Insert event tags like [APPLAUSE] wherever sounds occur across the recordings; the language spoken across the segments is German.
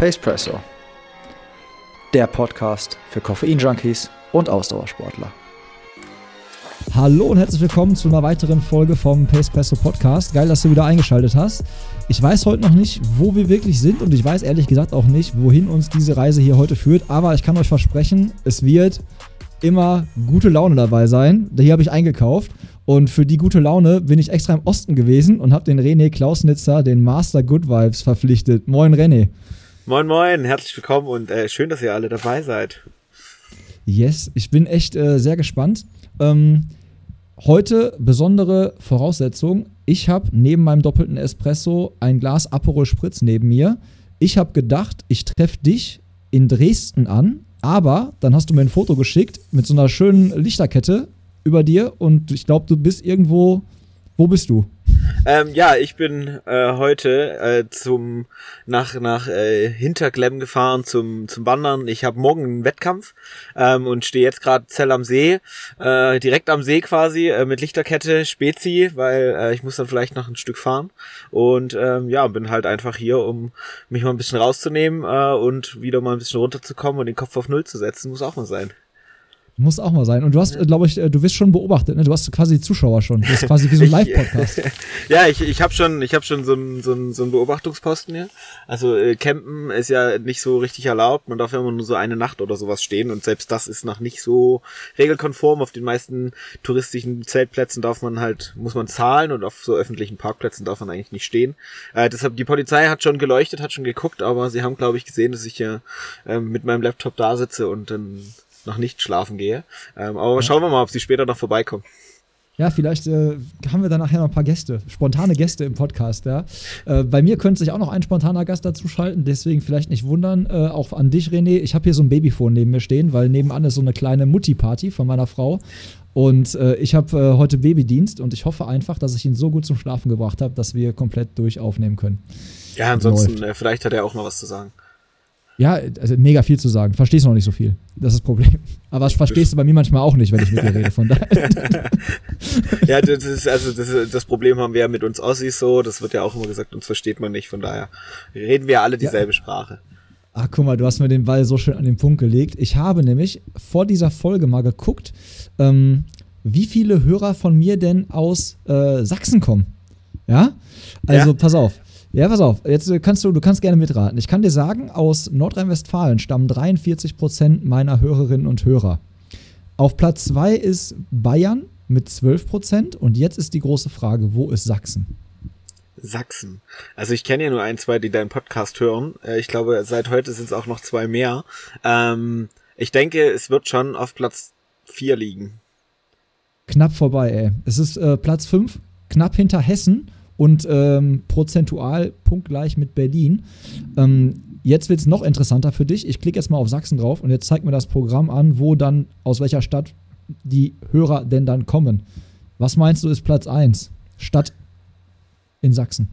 Pacepresso, der Podcast für Koffein-Junkies und Ausdauersportler. Hallo und herzlich willkommen zu einer weiteren Folge vom Pacepresso Podcast. Geil, dass du wieder eingeschaltet hast. Ich weiß heute noch nicht, wo wir wirklich sind und ich weiß ehrlich gesagt auch nicht, wohin uns diese Reise hier heute führt, aber ich kann euch versprechen, es wird immer gute Laune dabei sein. Hier habe ich eingekauft und für die gute Laune bin ich extra im Osten gewesen und habe den René Klausnitzer, den Master Good Vibes, verpflichtet. Moin René. Moin, moin, herzlich willkommen und äh, schön, dass ihr alle dabei seid. Yes, ich bin echt äh, sehr gespannt. Ähm, heute besondere Voraussetzung. Ich habe neben meinem doppelten Espresso ein Glas Aperol Spritz neben mir. Ich habe gedacht, ich treffe dich in Dresden an, aber dann hast du mir ein Foto geschickt mit so einer schönen Lichterkette über dir und ich glaube, du bist irgendwo. Wo bist du? Ähm, ja, ich bin äh, heute äh, zum nach nach äh, Hinterklemm gefahren zum zum Wandern. Ich habe morgen einen Wettkampf ähm, und stehe jetzt gerade Zell am See, äh, direkt am See quasi äh, mit Lichterkette Spezi, weil äh, ich muss dann vielleicht noch ein Stück fahren und ähm, ja bin halt einfach hier, um mich mal ein bisschen rauszunehmen äh, und wieder mal ein bisschen runterzukommen und den Kopf auf Null zu setzen, muss auch mal sein. Muss auch mal sein. Und du hast, glaube ich, äh, du wirst schon beobachtet, ne? Du hast quasi Zuschauer schon. Das ist quasi wie so ein [LAUGHS] Live-Podcast. ja, ich, ich habe schon, ich hab schon so einen so einen, so einen Beobachtungsposten hier. Also äh, Campen ist ja nicht so richtig erlaubt. Man darf ja immer nur so eine Nacht oder sowas stehen. Und selbst das ist noch nicht so regelkonform. Auf den meisten touristischen Zeltplätzen darf man halt, muss man zahlen und auf so öffentlichen Parkplätzen darf man eigentlich nicht stehen. Äh, deshalb, die Polizei hat schon geleuchtet, hat schon geguckt, aber sie haben, glaube ich, gesehen, dass ich hier äh, mit meinem Laptop da sitze und dann noch nicht schlafen gehe. Ähm, aber ja. schauen wir mal, ob sie später noch vorbeikommen. Ja, vielleicht äh, haben wir dann nachher noch ein paar Gäste, spontane Gäste im Podcast. Ja. Äh, bei mir könnte sich auch noch ein spontaner Gast dazu schalten, deswegen vielleicht nicht wundern. Äh, auch an dich, René. Ich habe hier so ein Babyphone neben mir stehen, weil nebenan ist so eine kleine Mutti-Party von meiner Frau. Und äh, ich habe äh, heute Babydienst und ich hoffe einfach, dass ich ihn so gut zum Schlafen gebracht habe, dass wir komplett durch aufnehmen können. Ja, ansonsten, äh, vielleicht hat er auch noch was zu sagen. Ja, also mega viel zu sagen. Verstehst noch nicht so viel. Das ist das Problem. Aber das verstehst du bei mir manchmal auch nicht, wenn ich mit dir rede. Von daher. [LAUGHS] ja, das ist, also das, das, Problem haben wir ja mit uns Ossis so. Das wird ja auch immer gesagt, uns versteht man nicht. Von daher reden wir alle dieselbe ja. Sprache. Ah, guck mal, du hast mir den Ball so schön an den Punkt gelegt. Ich habe nämlich vor dieser Folge mal geguckt, ähm, wie viele Hörer von mir denn aus äh, Sachsen kommen. Ja? Also, ja. pass auf. Ja, pass auf, jetzt kannst du, du kannst gerne mitraten. Ich kann dir sagen, aus Nordrhein-Westfalen stammen 43 Prozent meiner Hörerinnen und Hörer. Auf Platz 2 ist Bayern mit 12 Prozent und jetzt ist die große Frage, wo ist Sachsen? Sachsen. Also ich kenne ja nur ein, zwei, die deinen Podcast hören. Äh, ich glaube, seit heute sind es auch noch zwei mehr. Ähm, ich denke, es wird schon auf Platz 4 liegen. Knapp vorbei, ey. Es ist äh, Platz 5, knapp hinter Hessen und ähm, prozentual punktgleich mit Berlin. Ähm, jetzt wird es noch interessanter für dich. Ich klicke jetzt mal auf Sachsen drauf und jetzt zeigt mir das Programm an, wo dann, aus welcher Stadt die Hörer denn dann kommen. Was meinst du ist Platz 1? Stadt in Sachsen.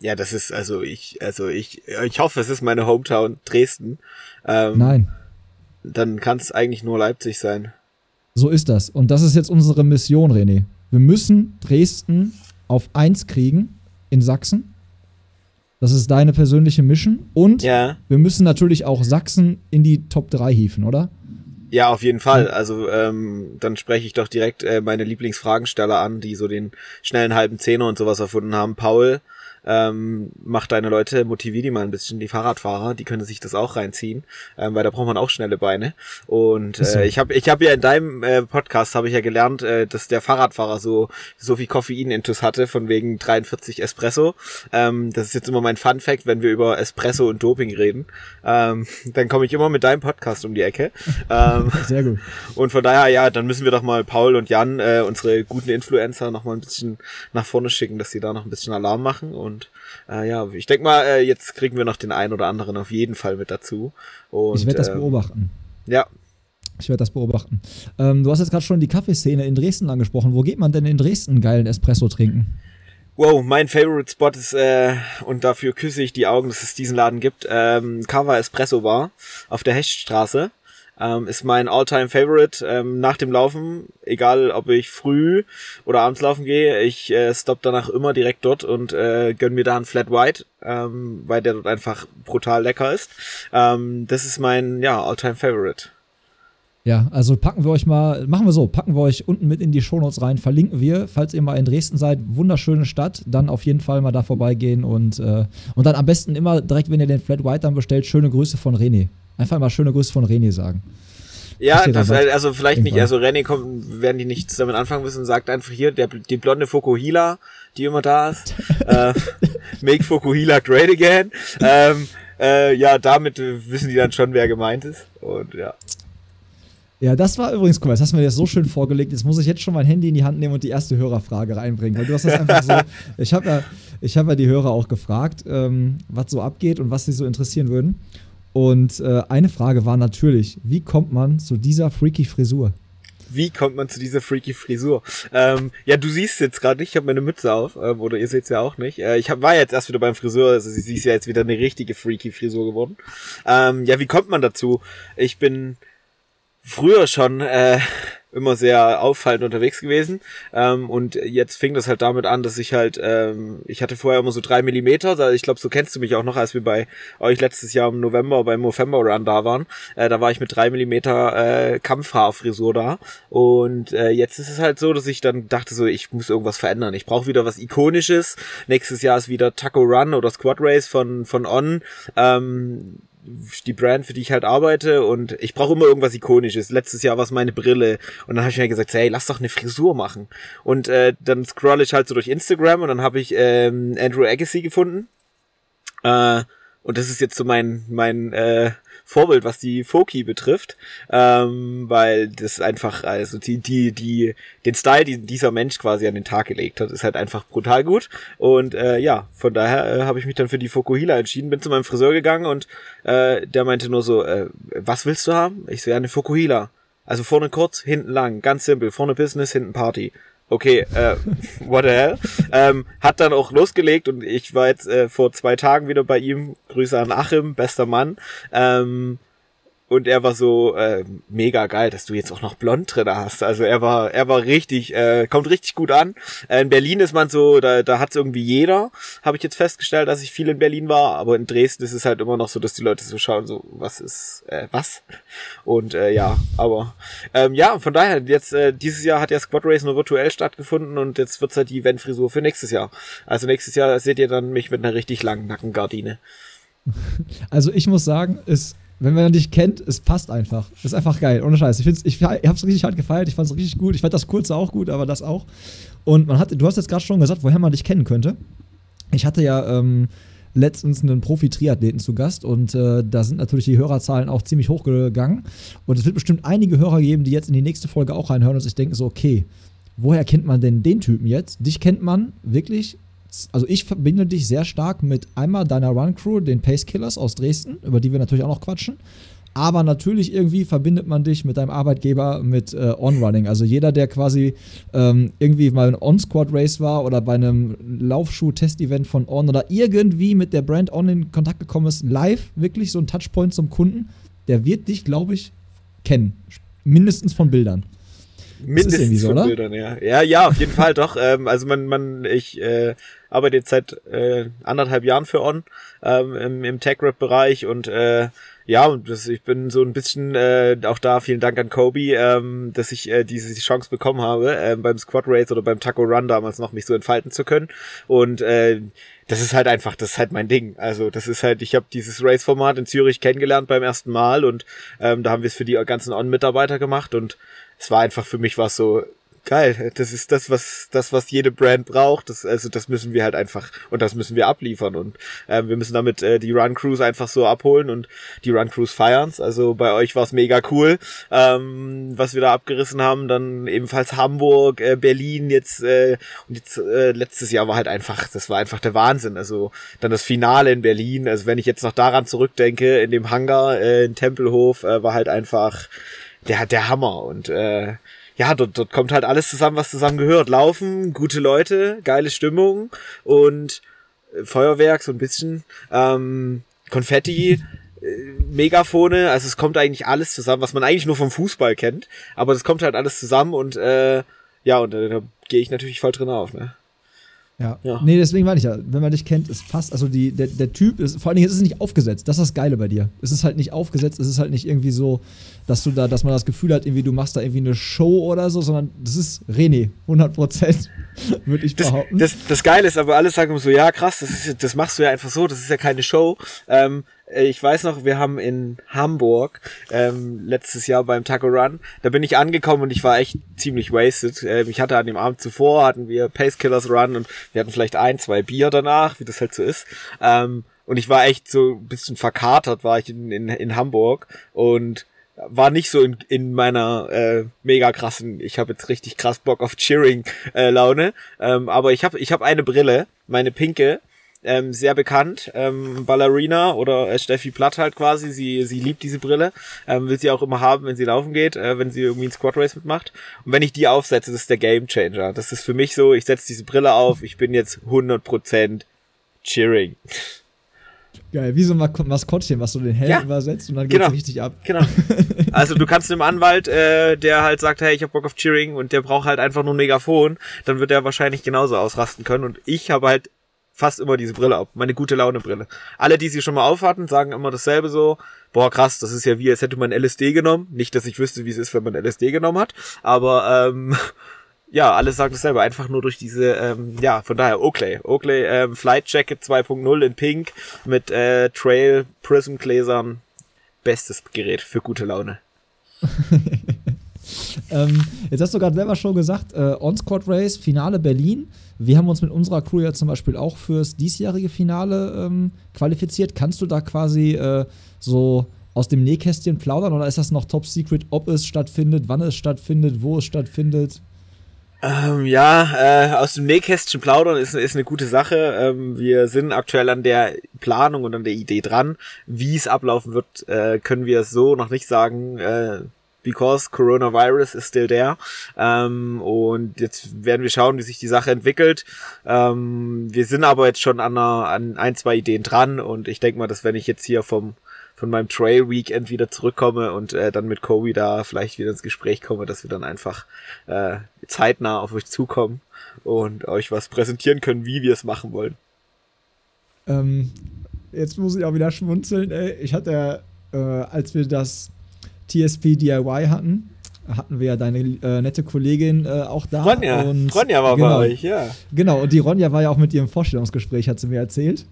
Ja, das ist, also ich, also ich, ich hoffe, es ist meine Hometown Dresden. Ähm, Nein. Dann kann es eigentlich nur Leipzig sein. So ist das. Und das ist jetzt unsere Mission, René. Wir müssen Dresden auf 1 kriegen in Sachsen. Das ist deine persönliche Mission. Und ja. wir müssen natürlich auch Sachsen in die Top 3 hieven, oder? Ja, auf jeden Fall. Also ähm, dann spreche ich doch direkt äh, meine Lieblingsfragensteller an, die so den schnellen halben Zehner und sowas erfunden haben. Paul, ähm, mach deine Leute, motivier die mal ein bisschen, die Fahrradfahrer, die können sich das auch reinziehen, ähm, weil da braucht man auch schnelle Beine. Und äh, ich habe ich hab ja in deinem äh, Podcast habe ich ja gelernt, äh, dass der Fahrradfahrer so so viel Koffein-Intus hatte, von wegen 43 Espresso. Ähm, das ist jetzt immer mein Fun Fact, wenn wir über Espresso und Doping reden. Ähm, [LAUGHS] dann komme ich immer mit deinem Podcast um die Ecke. [LAUGHS] Ähm, Sehr gut. Und von daher, ja, dann müssen wir doch mal Paul und Jan, äh, unsere guten Influencer, noch mal ein bisschen nach vorne schicken, dass sie da noch ein bisschen Alarm machen und und äh, ja, ich denke mal, äh, jetzt kriegen wir noch den einen oder anderen auf jeden Fall mit dazu. Und, ich werde das ähm, beobachten. Ja. Ich werde das beobachten. Ähm, du hast jetzt gerade schon die Kaffeeszene in Dresden angesprochen. Wo geht man denn in Dresden geilen Espresso trinken? Wow, mein Favorite Spot ist, äh, und dafür küsse ich die Augen, dass es diesen Laden gibt, ähm, Cava Espresso Bar auf der Hechtstraße. Ähm, ist mein All-Time Favorite ähm, nach dem Laufen, egal ob ich früh oder abends laufen gehe, ich äh, stopp danach immer direkt dort und äh, gönn mir da einen Flat White, ähm, weil der dort einfach brutal lecker ist. Ähm, das ist mein ja All-Time Favorite. Ja, also packen wir euch mal, machen wir so, packen wir euch unten mit in die Shownotes rein, verlinken wir, falls ihr mal in Dresden seid, wunderschöne Stadt, dann auf jeden Fall mal da vorbeigehen und, äh, und dann am besten immer direkt, wenn ihr den Flat White dann bestellt, schöne Grüße von René. Einfach mal schöne Grüße von René sagen. Ja, das, also vielleicht nicht, also René kommt, werden die nichts damit anfangen müssen, sagt einfach hier, der, die blonde Fokuhila, die immer da ist, [LAUGHS] äh, make Fokuhila great again, ähm, äh, ja, damit wissen die dann schon, wer gemeint ist und ja. Ja, das war übrigens, guck mal, das hast du mir jetzt so schön vorgelegt. Jetzt muss ich jetzt schon mein Handy in die Hand nehmen und die erste Hörerfrage reinbringen. Weil du hast das einfach so. [LAUGHS] Ich habe ja, hab ja die Hörer auch gefragt, ähm, was so abgeht und was sie so interessieren würden. Und äh, eine Frage war natürlich: Wie kommt man zu dieser freaky Frisur? Wie kommt man zu dieser freaky Frisur? Ähm, ja, du siehst jetzt gerade nicht, ich habe meine Mütze auf, ähm, oder ihr seht es ja auch nicht. Äh, ich hab, war jetzt erst wieder beim Friseur, also sie ist ja jetzt wieder eine richtige freaky Frisur geworden. Ähm, ja, wie kommt man dazu? Ich bin früher schon äh, immer sehr auffallend unterwegs gewesen. Ähm, und jetzt fing das halt damit an, dass ich halt, ähm, ich hatte vorher immer so drei Millimeter, ich glaube, so kennst du mich auch noch, als wir bei euch letztes Jahr im November beim November Run da waren. Äh, da war ich mit drei Millimeter äh, Kampfhaarfrisur da. Und äh, jetzt ist es halt so, dass ich dann dachte so, ich muss irgendwas verändern. Ich brauche wieder was Ikonisches. Nächstes Jahr ist wieder Taco Run oder Squad Race von, von On. Ähm, die Brand, für die ich halt arbeite und ich brauche immer irgendwas Ikonisches. Letztes Jahr war es meine Brille und dann habe ich mir gesagt, hey, lass doch eine Frisur machen. Und äh, dann scroll ich halt so durch Instagram und dann habe ich ähm, Andrew Agassi gefunden. Äh, und das ist jetzt so mein mein äh, Vorbild, was die Foki betrifft, ähm, weil das einfach, also die, die, die, den Style, den dieser Mensch quasi an den Tag gelegt hat, ist halt einfach brutal gut. Und äh, ja, von daher äh, habe ich mich dann für die Fokuhila entschieden, bin zu meinem Friseur gegangen und äh, der meinte nur so, äh, was willst du haben? Ich so, ja, eine Fokuhila. Also vorne kurz, hinten lang, ganz simpel, vorne Business, hinten Party okay, äh, what the hell? ähm, hat dann auch losgelegt und ich war jetzt äh, vor zwei Tagen wieder bei ihm. Grüße an Achim, bester Mann. Ähm, und er war so äh, mega geil, dass du jetzt auch noch blond drin hast. Also er war, er war richtig, äh, kommt richtig gut an. Äh, in Berlin ist man so, da, da hat irgendwie jeder. Habe ich jetzt festgestellt, dass ich viel in Berlin war, aber in Dresden ist es halt immer noch so, dass die Leute so schauen, so was ist, äh, was? Und äh, ja, aber ähm, ja, von daher jetzt äh, dieses Jahr hat ja Squad Race nur virtuell stattgefunden und jetzt wird's halt die Eventfrisur für nächstes Jahr. Also nächstes Jahr seht ihr dann mich mit einer richtig langen Nackengardine. Also ich muss sagen, es wenn man dich kennt, es passt einfach. Das ist einfach geil, ohne Scheiß. Ich, find's, ich, ich hab's richtig hart gefeiert, ich fand's richtig gut. Ich fand das kurze auch gut, aber das auch. Und man hat, du hast jetzt gerade schon gesagt, woher man dich kennen könnte. Ich hatte ja ähm, letztens einen Profi-Triathleten zu Gast und äh, da sind natürlich die Hörerzahlen auch ziemlich hochgegangen. Und es wird bestimmt einige Hörer geben, die jetzt in die nächste Folge auch reinhören und sich denken so, okay, woher kennt man denn den Typen jetzt? Dich kennt man wirklich also ich verbinde dich sehr stark mit einmal deiner Run Crew, den Pace Killers aus Dresden, über die wir natürlich auch noch quatschen. Aber natürlich irgendwie verbindet man dich mit deinem Arbeitgeber mit äh, On-Running. Also jeder, der quasi ähm, irgendwie mal ein On-Squad-Race war oder bei einem Laufschuh-Test-Event von On oder irgendwie mit der Brand On in Kontakt gekommen ist, live wirklich so ein Touchpoint zum Kunden, der wird dich, glaube ich, kennen. Mindestens von Bildern. Mindestens so, von Bildern, ja. Ja, ja, auf jeden Fall doch. Ähm, also man, man, ich äh, arbeite jetzt seit äh, anderthalb Jahren für On ähm, im, im Tech-Rap-Bereich und äh, ja, und das, ich bin so ein bisschen äh, auch da, vielen Dank an Kobe, ähm, dass ich äh, diese Chance bekommen habe, äh, beim Squad Race oder beim Taco Run damals noch mich so entfalten zu können. Und äh, das ist halt einfach, das ist halt mein Ding. Also das ist halt, ich habe dieses Race-Format in Zürich kennengelernt beim ersten Mal und ähm, da haben wir es für die ganzen On-Mitarbeiter gemacht und es war einfach für mich was so geil. Das ist das, was das, was jede Brand braucht. Das, also das müssen wir halt einfach und das müssen wir abliefern und äh, wir müssen damit äh, die Run Crews einfach so abholen und die Run Crews feiern's. Also bei euch war es mega cool, ähm, was wir da abgerissen haben. Dann ebenfalls Hamburg, äh, Berlin jetzt äh, und jetzt äh, letztes Jahr war halt einfach, das war einfach der Wahnsinn. Also dann das Finale in Berlin. Also wenn ich jetzt noch daran zurückdenke, in dem Hangar äh, in Tempelhof äh, war halt einfach der, der Hammer und äh, ja, dort, dort kommt halt alles zusammen, was zusammen gehört. Laufen, gute Leute, geile Stimmung und äh, Feuerwerk, so ein bisschen, ähm, Konfetti. Megafone, also es kommt eigentlich alles zusammen, was man eigentlich nur vom Fußball kennt, aber es kommt halt alles zusammen und äh, ja, und äh, da gehe ich natürlich voll drin auf, ne? Ja. ja. Nee, deswegen meine ich ja, wenn man dich kennt, es passt, also die, der, der Typ ist, vor allen Dingen ist es nicht aufgesetzt. Das ist das Geile bei dir. Es ist halt nicht aufgesetzt, es ist halt nicht irgendwie so, dass du da, dass man das Gefühl hat, irgendwie du machst da irgendwie eine Show oder so, sondern das ist René, 100 Prozent, [LAUGHS] würde ich behaupten. Das, das, das Geile ist aber, alle sagen so, ja krass, das, ist, das machst du ja einfach so, das ist ja keine Show. Ähm, äh, ich weiß noch, wir haben in Hamburg ähm, letztes Jahr beim Taco Run, da bin ich angekommen und ich war echt ziemlich wasted. Ähm, ich hatte an dem Abend zuvor, hatten wir Pacekillers Run und wir hatten vielleicht ein, zwei Bier danach, wie das halt so ist. Ähm, und ich war echt so ein bisschen verkatert, war ich in, in, in Hamburg und war nicht so in, in meiner äh, mega krassen, ich habe jetzt richtig krass Bock auf Cheering äh, Laune, ähm, aber ich habe ich hab eine Brille, meine pinke, ähm, sehr bekannt, ähm, Ballerina oder äh, Steffi Platt halt quasi, sie, sie liebt diese Brille, ähm, will sie auch immer haben, wenn sie laufen geht, äh, wenn sie irgendwie ein Squad Race mitmacht. Und wenn ich die aufsetze, das ist der Game Changer. Das ist für mich so, ich setze diese Brille auf, ich bin jetzt 100% Cheering. Geil, wie so ein Maskottchen, was du den Helm ja, übersetzt und dann geht's genau, richtig ab. Genau. [LAUGHS] Also du kannst einem Anwalt, äh, der halt sagt, hey, ich hab Bock auf Cheering und der braucht halt einfach nur ein Megafon, dann wird er wahrscheinlich genauso ausrasten können. Und ich habe halt fast immer diese Brille ab. Meine gute Laune Brille. Alle, die sie schon mal aufhatten, sagen immer dasselbe so. Boah, krass, das ist ja wie, als hätte man LSD genommen. Nicht, dass ich wüsste, wie es ist, wenn man LSD genommen hat. Aber ähm, [LAUGHS] ja, alle sagen dasselbe. Einfach nur durch diese, ähm, ja, von daher Oakley. Oakley ähm, Flight Jacket 2.0 in Pink mit äh, Trail Prism Gläsern. Bestes Gerät für gute Laune. [LAUGHS] ähm, jetzt hast du gerade selber schon gesagt, äh, On-Squad Race, Finale Berlin. Wir haben uns mit unserer Crew ja zum Beispiel auch fürs diesjährige Finale ähm, qualifiziert. Kannst du da quasi äh, so aus dem Nähkästchen plaudern oder ist das noch top secret, ob es stattfindet, wann es stattfindet, wo es stattfindet? Ähm, ja, äh, aus dem Nähkästchen plaudern ist, ist eine gute Sache. Ähm, wir sind aktuell an der Planung und an der Idee dran. Wie es ablaufen wird, äh, können wir so noch nicht sagen. Äh, because coronavirus is still there. Ähm, und jetzt werden wir schauen, wie sich die Sache entwickelt. Ähm, wir sind aber jetzt schon an, einer, an ein, zwei Ideen dran und ich denke mal, dass wenn ich jetzt hier vom von meinem Trail Weekend wieder zurückkomme und äh, dann mit Kobe da vielleicht wieder ins Gespräch komme, dass wir dann einfach äh, zeitnah auf euch zukommen und euch was präsentieren können, wie wir es machen wollen. Ähm, jetzt muss ich auch wieder schmunzeln. Ey. Ich hatte, äh, als wir das TSP DIY hatten, hatten wir ja deine äh, nette Kollegin äh, auch da. Ronja, und, Ronja war genau, bei euch, ja. Genau, und die Ronja war ja auch mit im Vorstellungsgespräch, hat sie mir erzählt.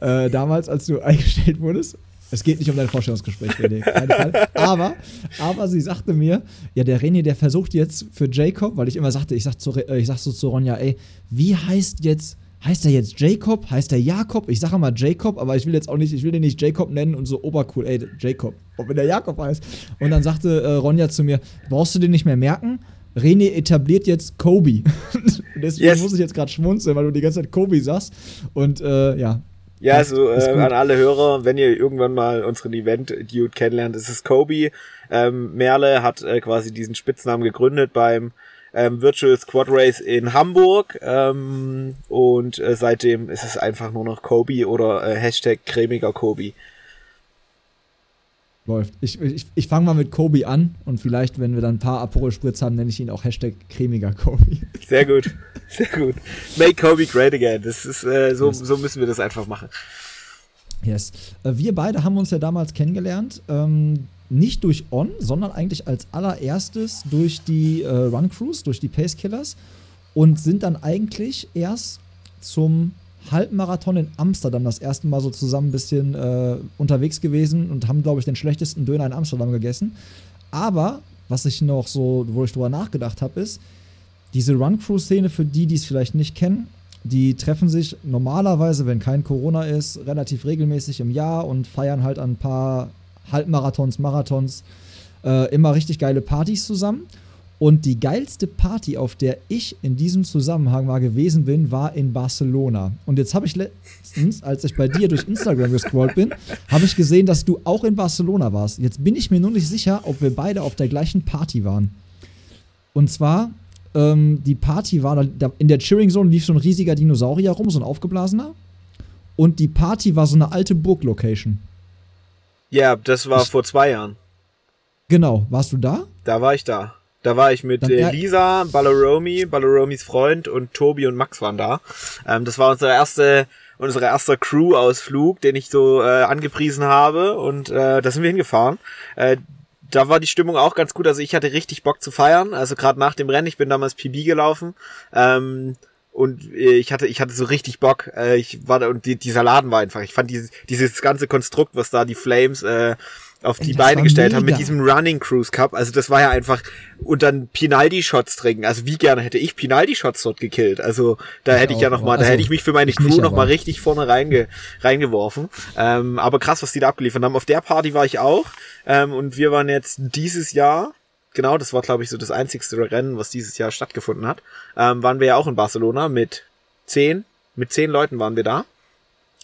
Äh, damals, als du [LAUGHS] eingestellt wurdest. Es geht nicht um dein Vorstellungsgespräch, René. Aber, aber sie sagte mir, ja, der René, der versucht jetzt für Jacob, weil ich immer sagte, ich sag, zu, äh, ich sag so zu Ronja, ey, wie heißt jetzt heißt er jetzt Jacob? Heißt er Jakob? Ich sage mal Jacob, aber ich will jetzt auch nicht, ich will den nicht Jacob nennen und so obercool, ey, Jacob. Ob wenn der Jakob heißt. Und dann sagte äh, Ronja zu mir, brauchst du den nicht mehr merken? René etabliert jetzt Kobe. [LAUGHS] deswegen yes. muss ich jetzt gerade schmunzeln, weil du die ganze Zeit Kobe sagst. Und äh, ja. Ja, also äh, an alle Hörer, wenn ihr irgendwann mal unseren Event-Dude kennenlernt, ist es Kobe. Ähm, Merle hat äh, quasi diesen Spitznamen gegründet beim ähm, Virtual Squad Race in Hamburg ähm, und äh, seitdem ist es einfach nur noch Kobe oder äh, Hashtag cremiger Kobe. Läuft. Ich, ich, ich fange mal mit Kobe an und vielleicht, wenn wir dann ein paar Aperol Spritz haben, nenne ich ihn auch Hashtag cremiger Kobe. Sehr gut, sehr gut. Make Kobe great again. Das ist, äh, so, so müssen wir das einfach machen. Yes. Äh, wir beide haben uns ja damals kennengelernt. Ähm, nicht durch On, sondern eigentlich als allererstes durch die äh, Run Crews, durch die Pace Killers und sind dann eigentlich erst zum Halbmarathon in Amsterdam das erste Mal so zusammen ein bisschen äh, unterwegs gewesen und haben, glaube ich, den schlechtesten Döner in Amsterdam gegessen. Aber was ich noch so, wo ich drüber nachgedacht habe, ist, diese Run-Crew-Szene, für die, die es vielleicht nicht kennen, die treffen sich normalerweise, wenn kein Corona ist, relativ regelmäßig im Jahr und feiern halt ein paar Halbmarathons, Marathons, äh, immer richtig geile Partys zusammen. Und die geilste Party, auf der ich in diesem Zusammenhang mal gewesen bin, war in Barcelona. Und jetzt habe ich letztens, als ich bei dir durch Instagram gescrollt bin, habe ich gesehen, dass du auch in Barcelona warst. Jetzt bin ich mir nur nicht sicher, ob wir beide auf der gleichen Party waren. Und zwar, ähm, die Party war, da, in der Cheering Zone lief so ein riesiger Dinosaurier rum, so ein aufgeblasener. Und die Party war so eine alte Burg-Location. Ja, das war vor zwei Jahren. Genau, warst du da? Da war ich da. Da war ich mit äh, Lisa, Balloromi, Balloromis Freund und Tobi und Max waren da. Ähm, das war unsere erste, unsere erster Crew-Ausflug, den ich so äh, angepriesen habe und äh, da sind wir hingefahren. Äh, da war die Stimmung auch ganz gut. Also ich hatte richtig Bock zu feiern. Also gerade nach dem Rennen, ich bin damals PB gelaufen. Ähm, und äh, ich hatte, ich hatte so richtig Bock. Äh, ich war da und die, dieser Laden war einfach. Ich fand dieses, dieses ganze Konstrukt, was da die Flames äh, auf die Beine gestellt haben mit mega. diesem Running Cruise Cup. Also das war ja einfach und dann Pinaldi Shots trinken. Also wie gerne hätte ich Pinaldi Shots dort gekillt. Also da Ich hätte ich ja noch mal, aber- da also, hätte ich mich für meine Crew noch mal richtig vorne reinge, reingeworfen. Ähm, aber krass, was die da abgeliefert haben. Auf der Party war ich auch ähm, und wir waren jetzt dieses Jahr Genau, das war, glaube ich, so das einzigste Rennen, was dieses Jahr stattgefunden hat. Ähm, waren wir ja auch in Barcelona mit zehn, mit zehn Leuten waren wir da.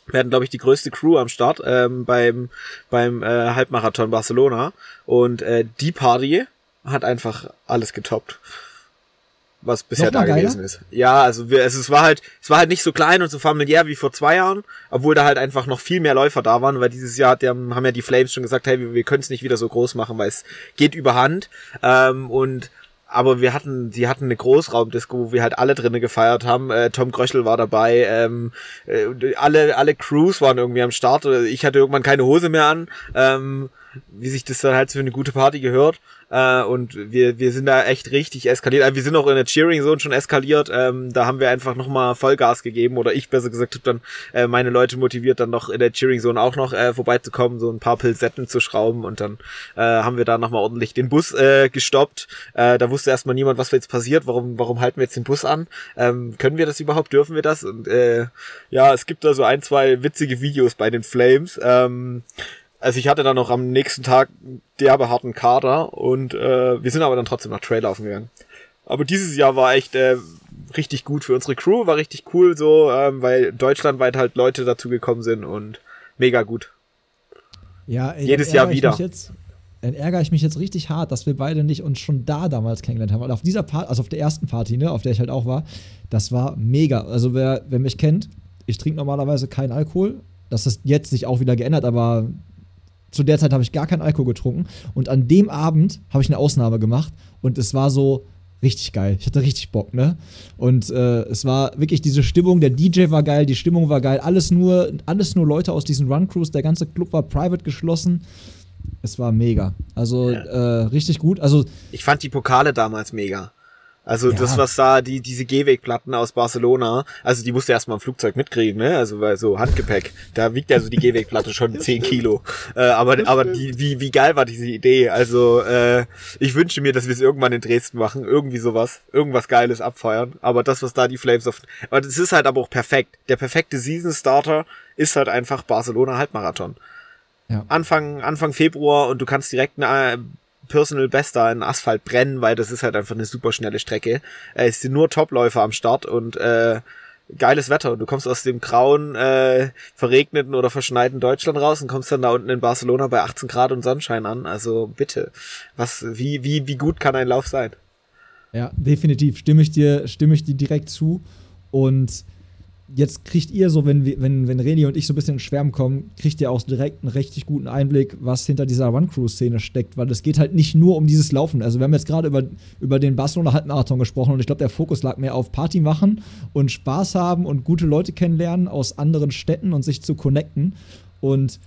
Wir hatten, glaube ich, die größte Crew am Start ähm, beim, beim äh, Halbmarathon Barcelona. Und äh, die Party hat einfach alles getoppt. Was bisher da gewesen geiler? ist. Ja, also wir, es, es war halt, es war halt nicht so klein und so familiär wie vor zwei Jahren, obwohl da halt einfach noch viel mehr Läufer da waren, weil dieses Jahr hat haben ja die Flames schon gesagt, hey, wir, wir können es nicht wieder so groß machen, weil es geht überhand. Ähm, und aber wir hatten, die hatten eine Großraumdisco, wo wir halt alle drinnen gefeiert haben. Äh, Tom Gröschel war dabei, ähm, äh, alle, alle Crews waren irgendwie am Start. Ich hatte irgendwann keine Hose mehr an, ähm, wie sich das dann halt für eine gute Party gehört. Äh, und wir, wir sind da echt richtig eskaliert. Also wir sind auch in der Cheering Zone schon eskaliert. Ähm, da haben wir einfach nochmal Vollgas gegeben oder ich besser gesagt habe dann äh, meine Leute motiviert, dann noch in der Cheering Zone auch noch äh, vorbeizukommen, so ein paar Pilsetten zu schrauben und dann äh, haben wir da nochmal ordentlich den Bus äh, gestoppt. Äh, da wusste erstmal niemand, was jetzt passiert. Warum, warum halten wir jetzt den Bus an? Ähm, können wir das überhaupt? Dürfen wir das? Und äh, ja, es gibt da so ein, zwei witzige Videos bei den Flames. Ähm, also ich hatte dann noch am nächsten Tag einen derbe harten Kader und äh, wir sind aber dann trotzdem nach Trail laufen gegangen. Aber dieses Jahr war echt äh, richtig gut für unsere Crew, war richtig cool so, ähm, weil deutschlandweit halt Leute dazu gekommen sind und mega gut. Ja, ey, Jedes Jahr wieder. Jetzt, dann ärgere ich mich jetzt richtig hart, dass wir beide nicht uns schon da damals kennengelernt haben. Weil auf dieser Party, also auf der ersten Party, ne, auf der ich halt auch war, das war mega. Also wer, wer mich kennt, ich trinke normalerweise keinen Alkohol. Das ist jetzt sich auch wieder geändert, aber zu der Zeit habe ich gar keinen Alkohol getrunken. Und an dem Abend habe ich eine Ausnahme gemacht und es war so richtig geil. Ich hatte richtig Bock, ne? Und äh, es war wirklich diese Stimmung, der DJ war geil, die Stimmung war geil, alles nur, alles nur Leute aus diesen Run Crews, der ganze Club war private geschlossen. Es war mega. Also äh, richtig gut. Also Ich fand die Pokale damals mega. Also Ja. das, was da, die, diese Gehwegplatten aus Barcelona, also die musste erstmal im Flugzeug mitkriegen, ne? Also weil so Handgepäck, da wiegt ja so die [LAUGHS] Gehwegplatte schon 10 Kilo. Äh, aber aber die, wie, wie geil war diese Idee? Also äh, ich wünsche mir, dass wir es irgendwann in Dresden machen, irgendwie sowas, irgendwas Geiles abfeiern. Aber das, was da die Flames auf, aber das ist halt aber auch perfekt. Der perfekte Season Starter ist halt einfach Barcelona Halbmarathon. Ja. Anfang, Anfang Februar und du kannst direkt eine äh, Personal Best da in Asphalt brennen, weil das ist halt einfach eine super schnelle Strecke. Äh, es sind nur Topläufer am Start und äh, geiles Wetter. Du kommst aus dem grauen, äh, verregneten oder verschneiten Deutschland raus und kommst dann da unten in Barcelona bei 18 Grad und Sonnenschein an. Also bitte, was, wie, wie, wie gut kann ein Lauf sein? Ja, definitiv. Stimme ich dir, stimme ich dir direkt zu. Und jetzt kriegt ihr so, wenn, wenn, wenn Reni und ich so ein bisschen ins Schwärmen kommen, kriegt ihr auch direkt einen richtig guten Einblick, was hinter dieser Run-Crew-Szene steckt, weil es geht halt nicht nur um dieses Laufen. Also wir haben jetzt gerade über, über den Barcelona Halbmarathon gesprochen und ich glaube, der Fokus lag mehr auf Party machen und Spaß haben und gute Leute kennenlernen aus anderen Städten und sich zu connecten. Und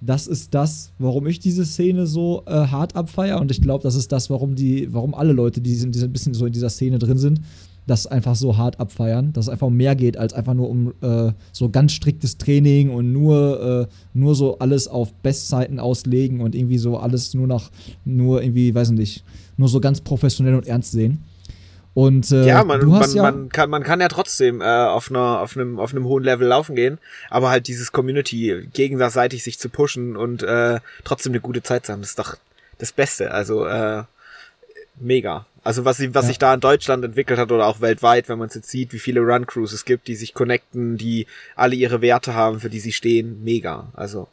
das ist das, warum ich diese Szene so äh, hart abfeier und ich glaube, das ist das, warum die, warum alle Leute, die sind, die ein bisschen so in dieser Szene drin sind, das einfach so hart abfeiern, dass es einfach um mehr geht als einfach nur um äh, so ganz striktes Training und nur, äh, nur so alles auf Bestzeiten auslegen und irgendwie so alles nur nach, nur irgendwie, weiß nicht, nur so ganz professionell und ernst sehen. Und äh, ja, man, man, ja, man, kann, man kann ja trotzdem äh, auf, einer, auf, einem, auf einem hohen Level laufen gehen, aber halt dieses Community gegenseitig sich zu pushen und äh, trotzdem eine gute Zeit zu haben, das ist doch das Beste. Also äh, mega. Also was, sie- was Ja. sich da in Deutschland entwickelt hat oder auch weltweit, wenn man es jetzt sieht, wie viele Run Crews es gibt, die sich connecten, die alle ihre Werte haben, für die sie stehen, mega. Also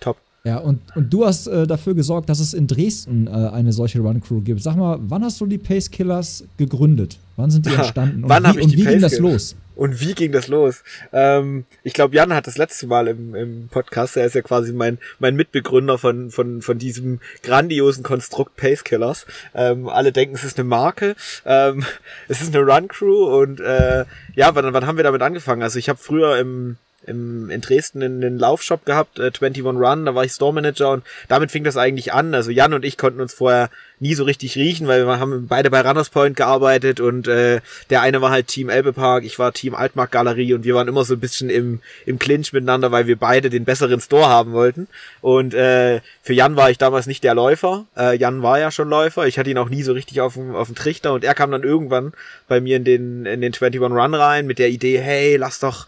top. Ja, und, und du hast äh, dafür gesorgt, dass es in Dresden äh, eine solche Run-Crew gibt. Sag mal, wann hast du die Pace Killers gegründet? Wann sind die [LAUGHS] entstanden? Und Wann wie, ich und wie ging das los? Und wie ging das los? Ähm, ich glaube, Jan hat das letzte Mal im, im Podcast, er ist ja quasi mein, mein Mitbegründer von, von, von diesem grandiosen Konstrukt Pace Killers. Ähm, alle denken, es ist eine Marke. Ähm, [LAUGHS] es ist eine Run Crew und äh, ja, wann, wann haben wir damit angefangen? Also ich habe früher im im, in Dresden in den Laufshop gehabt, äh, 21 Run, da war ich Store Manager und damit fing das eigentlich an. Also Jan und ich konnten uns vorher nie so richtig riechen, weil wir haben beide bei Runners Point gearbeitet und äh, der eine war halt Team Elbe Park, ich war Team Altmark Galerie und wir waren immer so ein bisschen im, im Clinch miteinander, weil wir beide den besseren Store haben wollten. Und äh, für Jan war ich damals nicht der Läufer. Äh, Jan war ja schon Läufer. Ich hatte ihn auch nie so richtig auf dem, auf dem Trichter und er kam dann irgendwann bei mir in den, in den 21 Run rein mit der Idee, hey, lass doch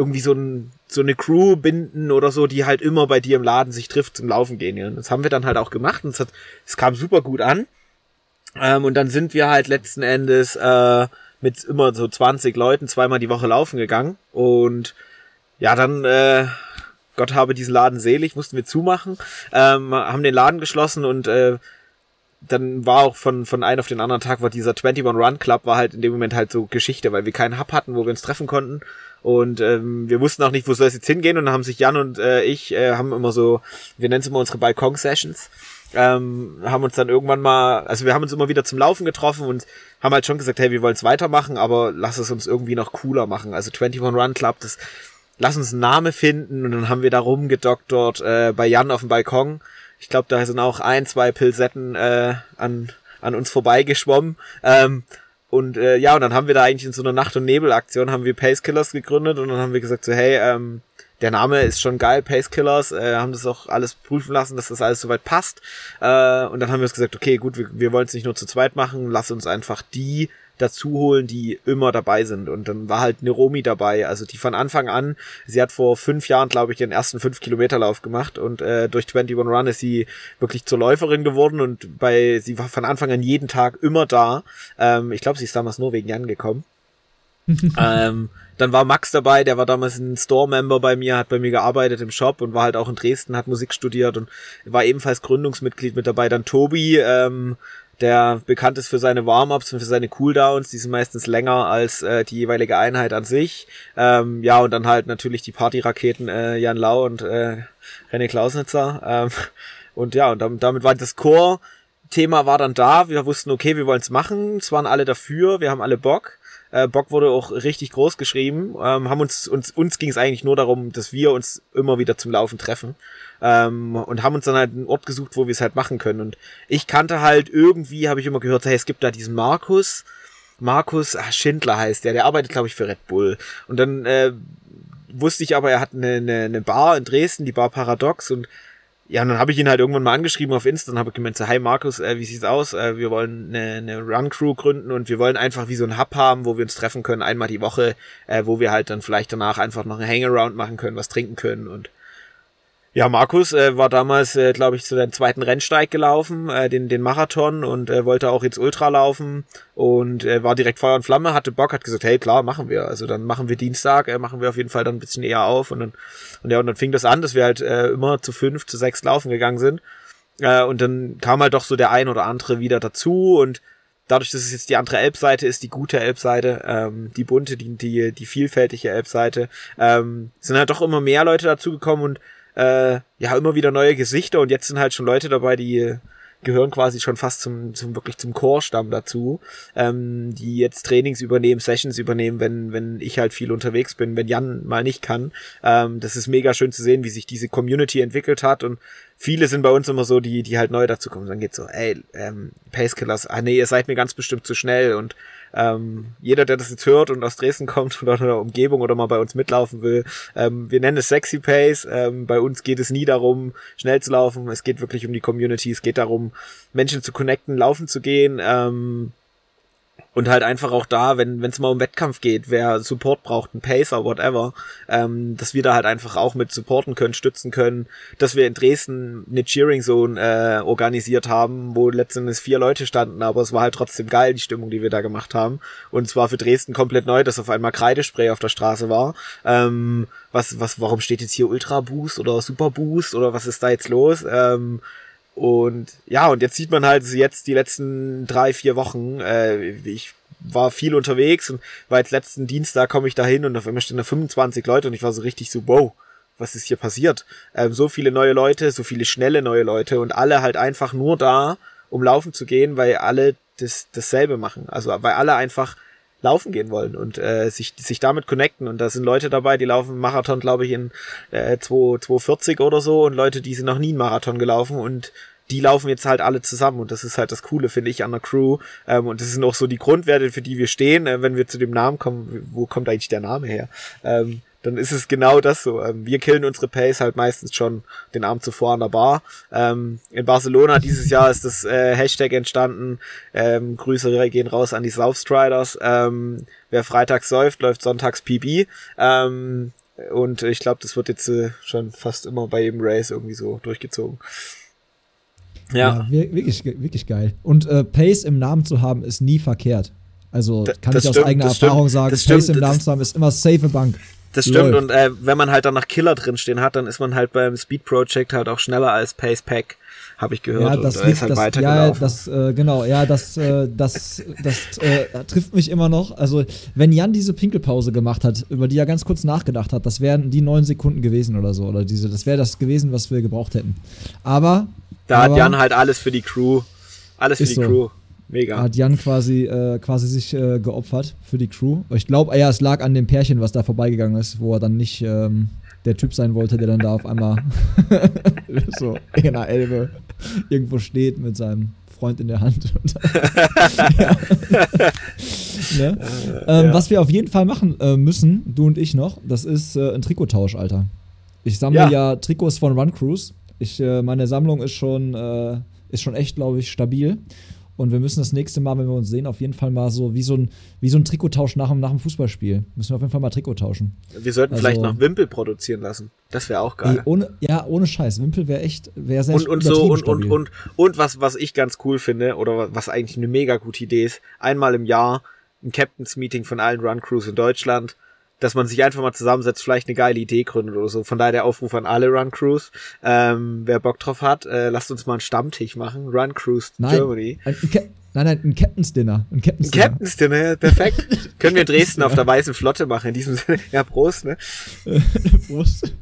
irgendwie so, ein, so eine Crew binden oder so, die halt immer bei dir im Laden sich trifft zum Laufen gehen. Ja. Das haben wir dann halt auch gemacht und es, hat, es kam super gut an. Ähm, und dann sind wir halt letzten Endes äh, mit immer so 20 Leuten zweimal die Woche laufen gegangen. Und ja, dann, äh, Gott habe diesen Laden selig, mussten wir zumachen, ähm, haben den Laden geschlossen und äh, dann war auch von, von einem auf den anderen Tag war dieser 21 Run Club war halt in dem Moment halt so Geschichte, weil wir keinen Hub hatten, wo wir uns treffen konnten. Und ähm, wir wussten auch nicht, wo soll es jetzt hingehen. Und dann haben sich Jan und äh, ich äh, haben immer so, wir nennen es immer unsere Balkon-Sessions. Ähm, haben uns dann irgendwann mal, also wir haben uns immer wieder zum Laufen getroffen und haben halt schon gesagt, hey, wir wollen es weitermachen, aber lass es uns irgendwie noch cooler machen. Also 21 Run Club, das lass uns einen Namen finden und dann haben wir da rumgedoktert äh, bei Jan auf dem Balkon. Ich glaube, da sind auch ein, zwei Pilsetten äh, an, an uns vorbeigeschwommen. Ähm, und äh, ja, und dann haben wir da eigentlich in so einer Nacht- und Nebel-Aktion haben wir Pace Killers gegründet und dann haben wir gesagt so, hey, ähm, der Name ist schon geil, Pace Killers, äh, haben das auch alles prüfen lassen, dass das alles soweit passt. Äh, und dann haben wir uns gesagt, okay, gut, wir, wir wollen es nicht nur zu zweit machen, lass uns einfach die dazu holen, die immer dabei sind. Und dann war halt eine Romi dabei, also die von Anfang an, sie hat vor fünf Jahren, glaube ich, den ersten fünf Kilometer Lauf gemacht und äh, durch 21 Run ist sie wirklich zur Läuferin geworden und bei, sie war von Anfang an jeden Tag immer da. Ähm, ich glaube, sie ist damals nur wegen Jan gekommen. [LAUGHS] ähm, dann war Max dabei, der war damals ein Store-Member bei mir, hat bei mir gearbeitet im Shop und war halt auch in Dresden, hat Musik studiert und war ebenfalls Gründungsmitglied mit dabei. Dann Tobi, ähm, der bekannt ist für seine Warm-ups und für seine Cooldowns, die sind meistens länger als äh, die jeweilige Einheit an sich. Ähm, ja, und dann halt natürlich die Partyraketen äh, Jan Lau und äh, René Klausnitzer. Ähm, und ja, und damit, damit war das Core. Thema war dann da, wir wussten, okay, wir wollen es machen, es waren alle dafür, wir haben alle Bock. Äh, Bock wurde auch richtig groß geschrieben. Ähm, haben uns, uns, uns ging es eigentlich nur darum, dass wir uns immer wieder zum Laufen treffen. Ähm, und haben uns dann halt einen Ort gesucht, wo wir es halt machen können. Und ich kannte halt irgendwie, habe ich immer gehört, hey, es gibt da diesen Markus. Markus ach, Schindler heißt der, der arbeitet, glaube ich, für Red Bull. Und dann äh, wusste ich aber, er hat eine, eine, eine Bar in Dresden, die Bar Paradox. Und ja, und dann habe ich ihn halt irgendwann mal angeschrieben auf Insta und habe gemeint, so, hi Markus, äh, wie sieht's aus? Äh, wir wollen eine, eine Run-Crew gründen und wir wollen einfach wie so ein Hub haben, wo wir uns treffen können, einmal die Woche, äh, wo wir halt dann vielleicht danach einfach noch ein Hangaround machen können, was trinken können und ja, Markus äh, war damals, äh, glaube ich, zu den zweiten Rennsteig gelaufen, äh, den, den Marathon und äh, wollte auch jetzt Ultra laufen und äh, war direkt Feuer und Flamme, hatte Bock, hat gesagt, hey klar, machen wir. Also dann machen wir Dienstag, äh, machen wir auf jeden Fall dann ein bisschen eher auf und dann, und ja, und dann fing das an, dass wir halt äh, immer zu fünf, zu sechs laufen gegangen sind. Äh, und dann kam halt doch so der ein oder andere wieder dazu und dadurch, dass es jetzt die andere Elbseite ist, die gute Elbseite, ähm, die bunte, die, die, die vielfältige Elbseite, ähm, sind halt doch immer mehr Leute dazugekommen und äh, ja immer wieder neue Gesichter und jetzt sind halt schon Leute dabei, die gehören quasi schon fast zum, zum wirklich zum Chorstamm dazu, ähm, die jetzt Trainings übernehmen, Sessions übernehmen, wenn, wenn ich halt viel unterwegs bin, wenn Jan mal nicht kann. Ähm, das ist mega schön zu sehen, wie sich diese Community entwickelt hat und viele sind bei uns immer so, die, die halt neu dazu kommen. Dann geht's so, ey, ähm, Pacekillers, ah nee, ihr seid mir ganz bestimmt zu schnell und ähm, jeder, der das jetzt hört und aus Dresden kommt oder in der Umgebung oder mal bei uns mitlaufen will, ähm, wir nennen es Sexy Pace. Ähm, bei uns geht es nie darum, schnell zu laufen. Es geht wirklich um die Community. Es geht darum, Menschen zu connecten, laufen zu gehen. Ähm, und halt einfach auch da, wenn es mal um Wettkampf geht, wer Support braucht, ein Pacer, whatever, ähm, dass wir da halt einfach auch mit supporten können, stützen können, dass wir in Dresden eine Cheering Zone äh, organisiert haben, wo letztendlich vier Leute standen, aber es war halt trotzdem geil, die Stimmung, die wir da gemacht haben. Und es war für Dresden komplett neu, dass auf einmal Kreidespray auf der Straße war. Ähm, was, was, warum steht jetzt hier Ultra Boost oder Super Boost oder was ist da jetzt los? Ähm, und ja, und jetzt sieht man halt jetzt die letzten drei, vier Wochen, äh, ich war viel unterwegs und war jetzt letzten Dienstag komme ich da hin und auf einmal stehen da 25 Leute und ich war so richtig so, wow, was ist hier passiert? Ähm, so viele neue Leute, so viele schnelle neue Leute und alle halt einfach nur da, um laufen zu gehen, weil alle das, dasselbe machen. Also weil alle einfach laufen gehen wollen und äh, sich, sich damit connecten. Und da sind Leute dabei, die laufen Marathon, glaube ich, in äh, 240 oder so und Leute, die sind noch nie einen Marathon gelaufen und die laufen jetzt halt alle zusammen und das ist halt das Coole, finde ich, an der Crew. Ähm, und das sind auch so die Grundwerte, für die wir stehen, äh, wenn wir zu dem Namen kommen. Wo kommt eigentlich der Name her? Ähm, dann ist es genau das so. Ähm, wir killen unsere Pace halt meistens schon den Abend zuvor an der Bar. Ähm, in Barcelona dieses Jahr ist das äh, Hashtag entstanden. Ähm, Grüße gehen raus an die Southstriders. Ähm, wer freitags säuft, läuft sonntags PB. Ähm, und ich glaube, das wird jetzt äh, schon fast immer bei jedem Race irgendwie so durchgezogen. Ja. ja wirklich, wirklich geil. Und äh, Pace im Namen zu haben, ist nie verkehrt. Also kann das ich aus eigener Erfahrung stimmt, sagen, Pace stimmt, im Namen zu haben, ist immer safe Bank. Das stimmt, Läuft. und äh, wenn man halt dann nach Killer drinstehen hat, dann ist man halt beim Speed Project halt auch schneller als Pace Pack, habe ich gehört. Ja, das und, liegt, halt das, ja, das, äh, genau, ja, das, äh, das, das äh, trifft mich immer noch. Also, wenn Jan diese Pinkelpause gemacht hat, über die er ganz kurz nachgedacht hat, das wären die neun Sekunden gewesen oder so, oder diese, das wäre das gewesen, was wir gebraucht hätten. Aber. Da aber, hat Jan halt alles für die Crew. Alles für die so. Crew. Mega. Hat Jan quasi, äh, quasi sich äh, geopfert für die Crew. Ich glaube, ja, es lag an dem Pärchen, was da vorbeigegangen ist, wo er dann nicht ähm, der Typ sein wollte, der dann da auf einmal [LAUGHS] so in der Elbe irgendwo steht mit seinem Freund in der Hand. [LAUGHS] [LAUGHS] ne? ähm, ja. Was wir auf jeden Fall machen äh, müssen, du und ich noch, das ist äh, ein Trikottausch, Alter. Ich sammle ja. ja, Trikots von Run Cruise. Ich, äh, meine Sammlung ist schon, äh, ist schon echt, glaube ich, stabil. Und wir müssen das nächste Mal, wenn wir uns sehen, auf jeden Fall mal so wie so ein, wie so ein Trikottausch nach, nach dem Fußballspiel. Müssen wir auf jeden Fall mal Trikot tauschen. Wir sollten also, vielleicht noch Wimpel produzieren lassen. Das wäre auch geil. Ey, ohne, ja, ohne Scheiß. Wimpel wäre echt, wäre sehr und, und so und, und, und, und was, was ich ganz cool finde, oder was eigentlich eine mega gute Idee ist, einmal im Jahr ein Captains Meeting von allen Run Crews in Deutschland dass man sich einfach mal zusammensetzt, vielleicht eine geile Idee gründet oder so. Von daher der Aufruf an alle Run Crews. Ähm, wer Bock drauf hat, äh, lasst uns mal einen Stammtisch machen. Run Crews Nein, Germany. Ein, nein, nein, ein Captain's Dinner. Ein Captain's Dinner. Captain's Dinner, perfekt. [LAUGHS] Können wir Dresden auf der weißen Flotte machen. In diesem Sinne, ja, Prost, ne? [LAUGHS] Prost.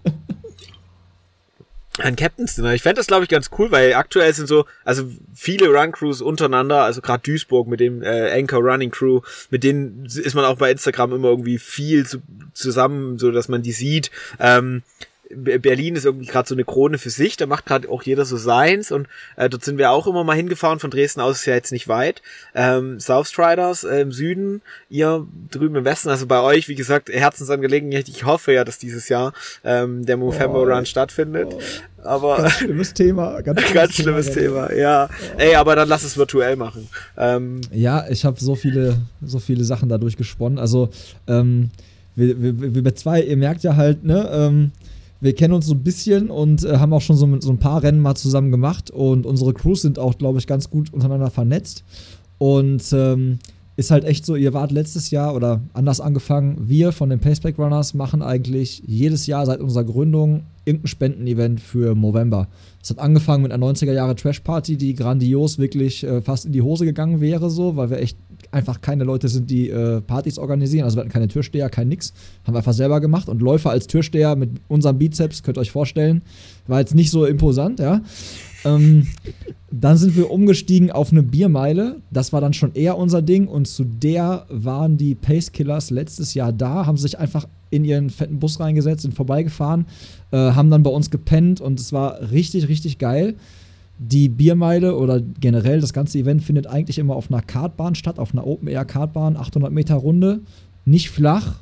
Ein Captain's Dinner. Ich fände das, glaube ich, ganz cool, weil aktuell sind so, also viele Run-Crews untereinander, also gerade Duisburg mit dem äh, Anchor Running Crew, mit denen ist man auch bei Instagram immer irgendwie viel zu, zusammen, so dass man die sieht. Ähm, Berlin ist irgendwie gerade so eine Krone für sich, da macht gerade auch jeder so seins und äh, dort sind wir auch immer mal hingefahren, von Dresden aus ist ja jetzt nicht weit. Ähm, Southstriders äh, im Süden, ihr drüben im Westen, also bei euch, wie gesagt, Herzensangelegenheit. Ich hoffe ja, dass dieses Jahr ähm, der Movember oh, Run stattfindet. Oh. Aber ganz [LAUGHS] schlimmes Thema. Ganz, ganz schlimmes Thema, Thema ja. Oh. Ey, aber dann lass es virtuell machen. Ähm, ja, ich habe so viele, so viele Sachen dadurch gesponnen. Also ähm, wir, wir, wir zwei, ihr merkt ja halt, ne, ähm, wir kennen uns so ein bisschen und äh, haben auch schon so, so ein paar Rennen mal zusammen gemacht und unsere Crews sind auch, glaube ich, ganz gut untereinander vernetzt. Und ähm, ist halt echt so, ihr wart letztes Jahr oder anders angefangen, wir von den Paceback Runners machen eigentlich jedes Jahr seit unserer Gründung irgendein Spendenevent für November. Es hat angefangen mit einer 90er Jahre Trash Party, die grandios wirklich äh, fast in die Hose gegangen wäre, so, weil wir echt einfach keine Leute sind, die äh, Partys organisieren. Also wir hatten keine Türsteher, kein nix. Haben wir einfach selber gemacht. Und Läufer als Türsteher mit unserem Bizeps, könnt ihr euch vorstellen, war jetzt nicht so imposant, ja. Ähm, dann sind wir umgestiegen auf eine Biermeile. Das war dann schon eher unser Ding. Und zu der waren die Pace Killers letztes Jahr da, haben sich einfach in ihren fetten Bus reingesetzt, sind vorbeigefahren, äh, haben dann bei uns gepennt und es war richtig, richtig geil. Die Biermeile oder generell das ganze Event findet eigentlich immer auf einer Kartbahn statt, auf einer Open-Air-Kartbahn, 800 Meter Runde. Nicht flach,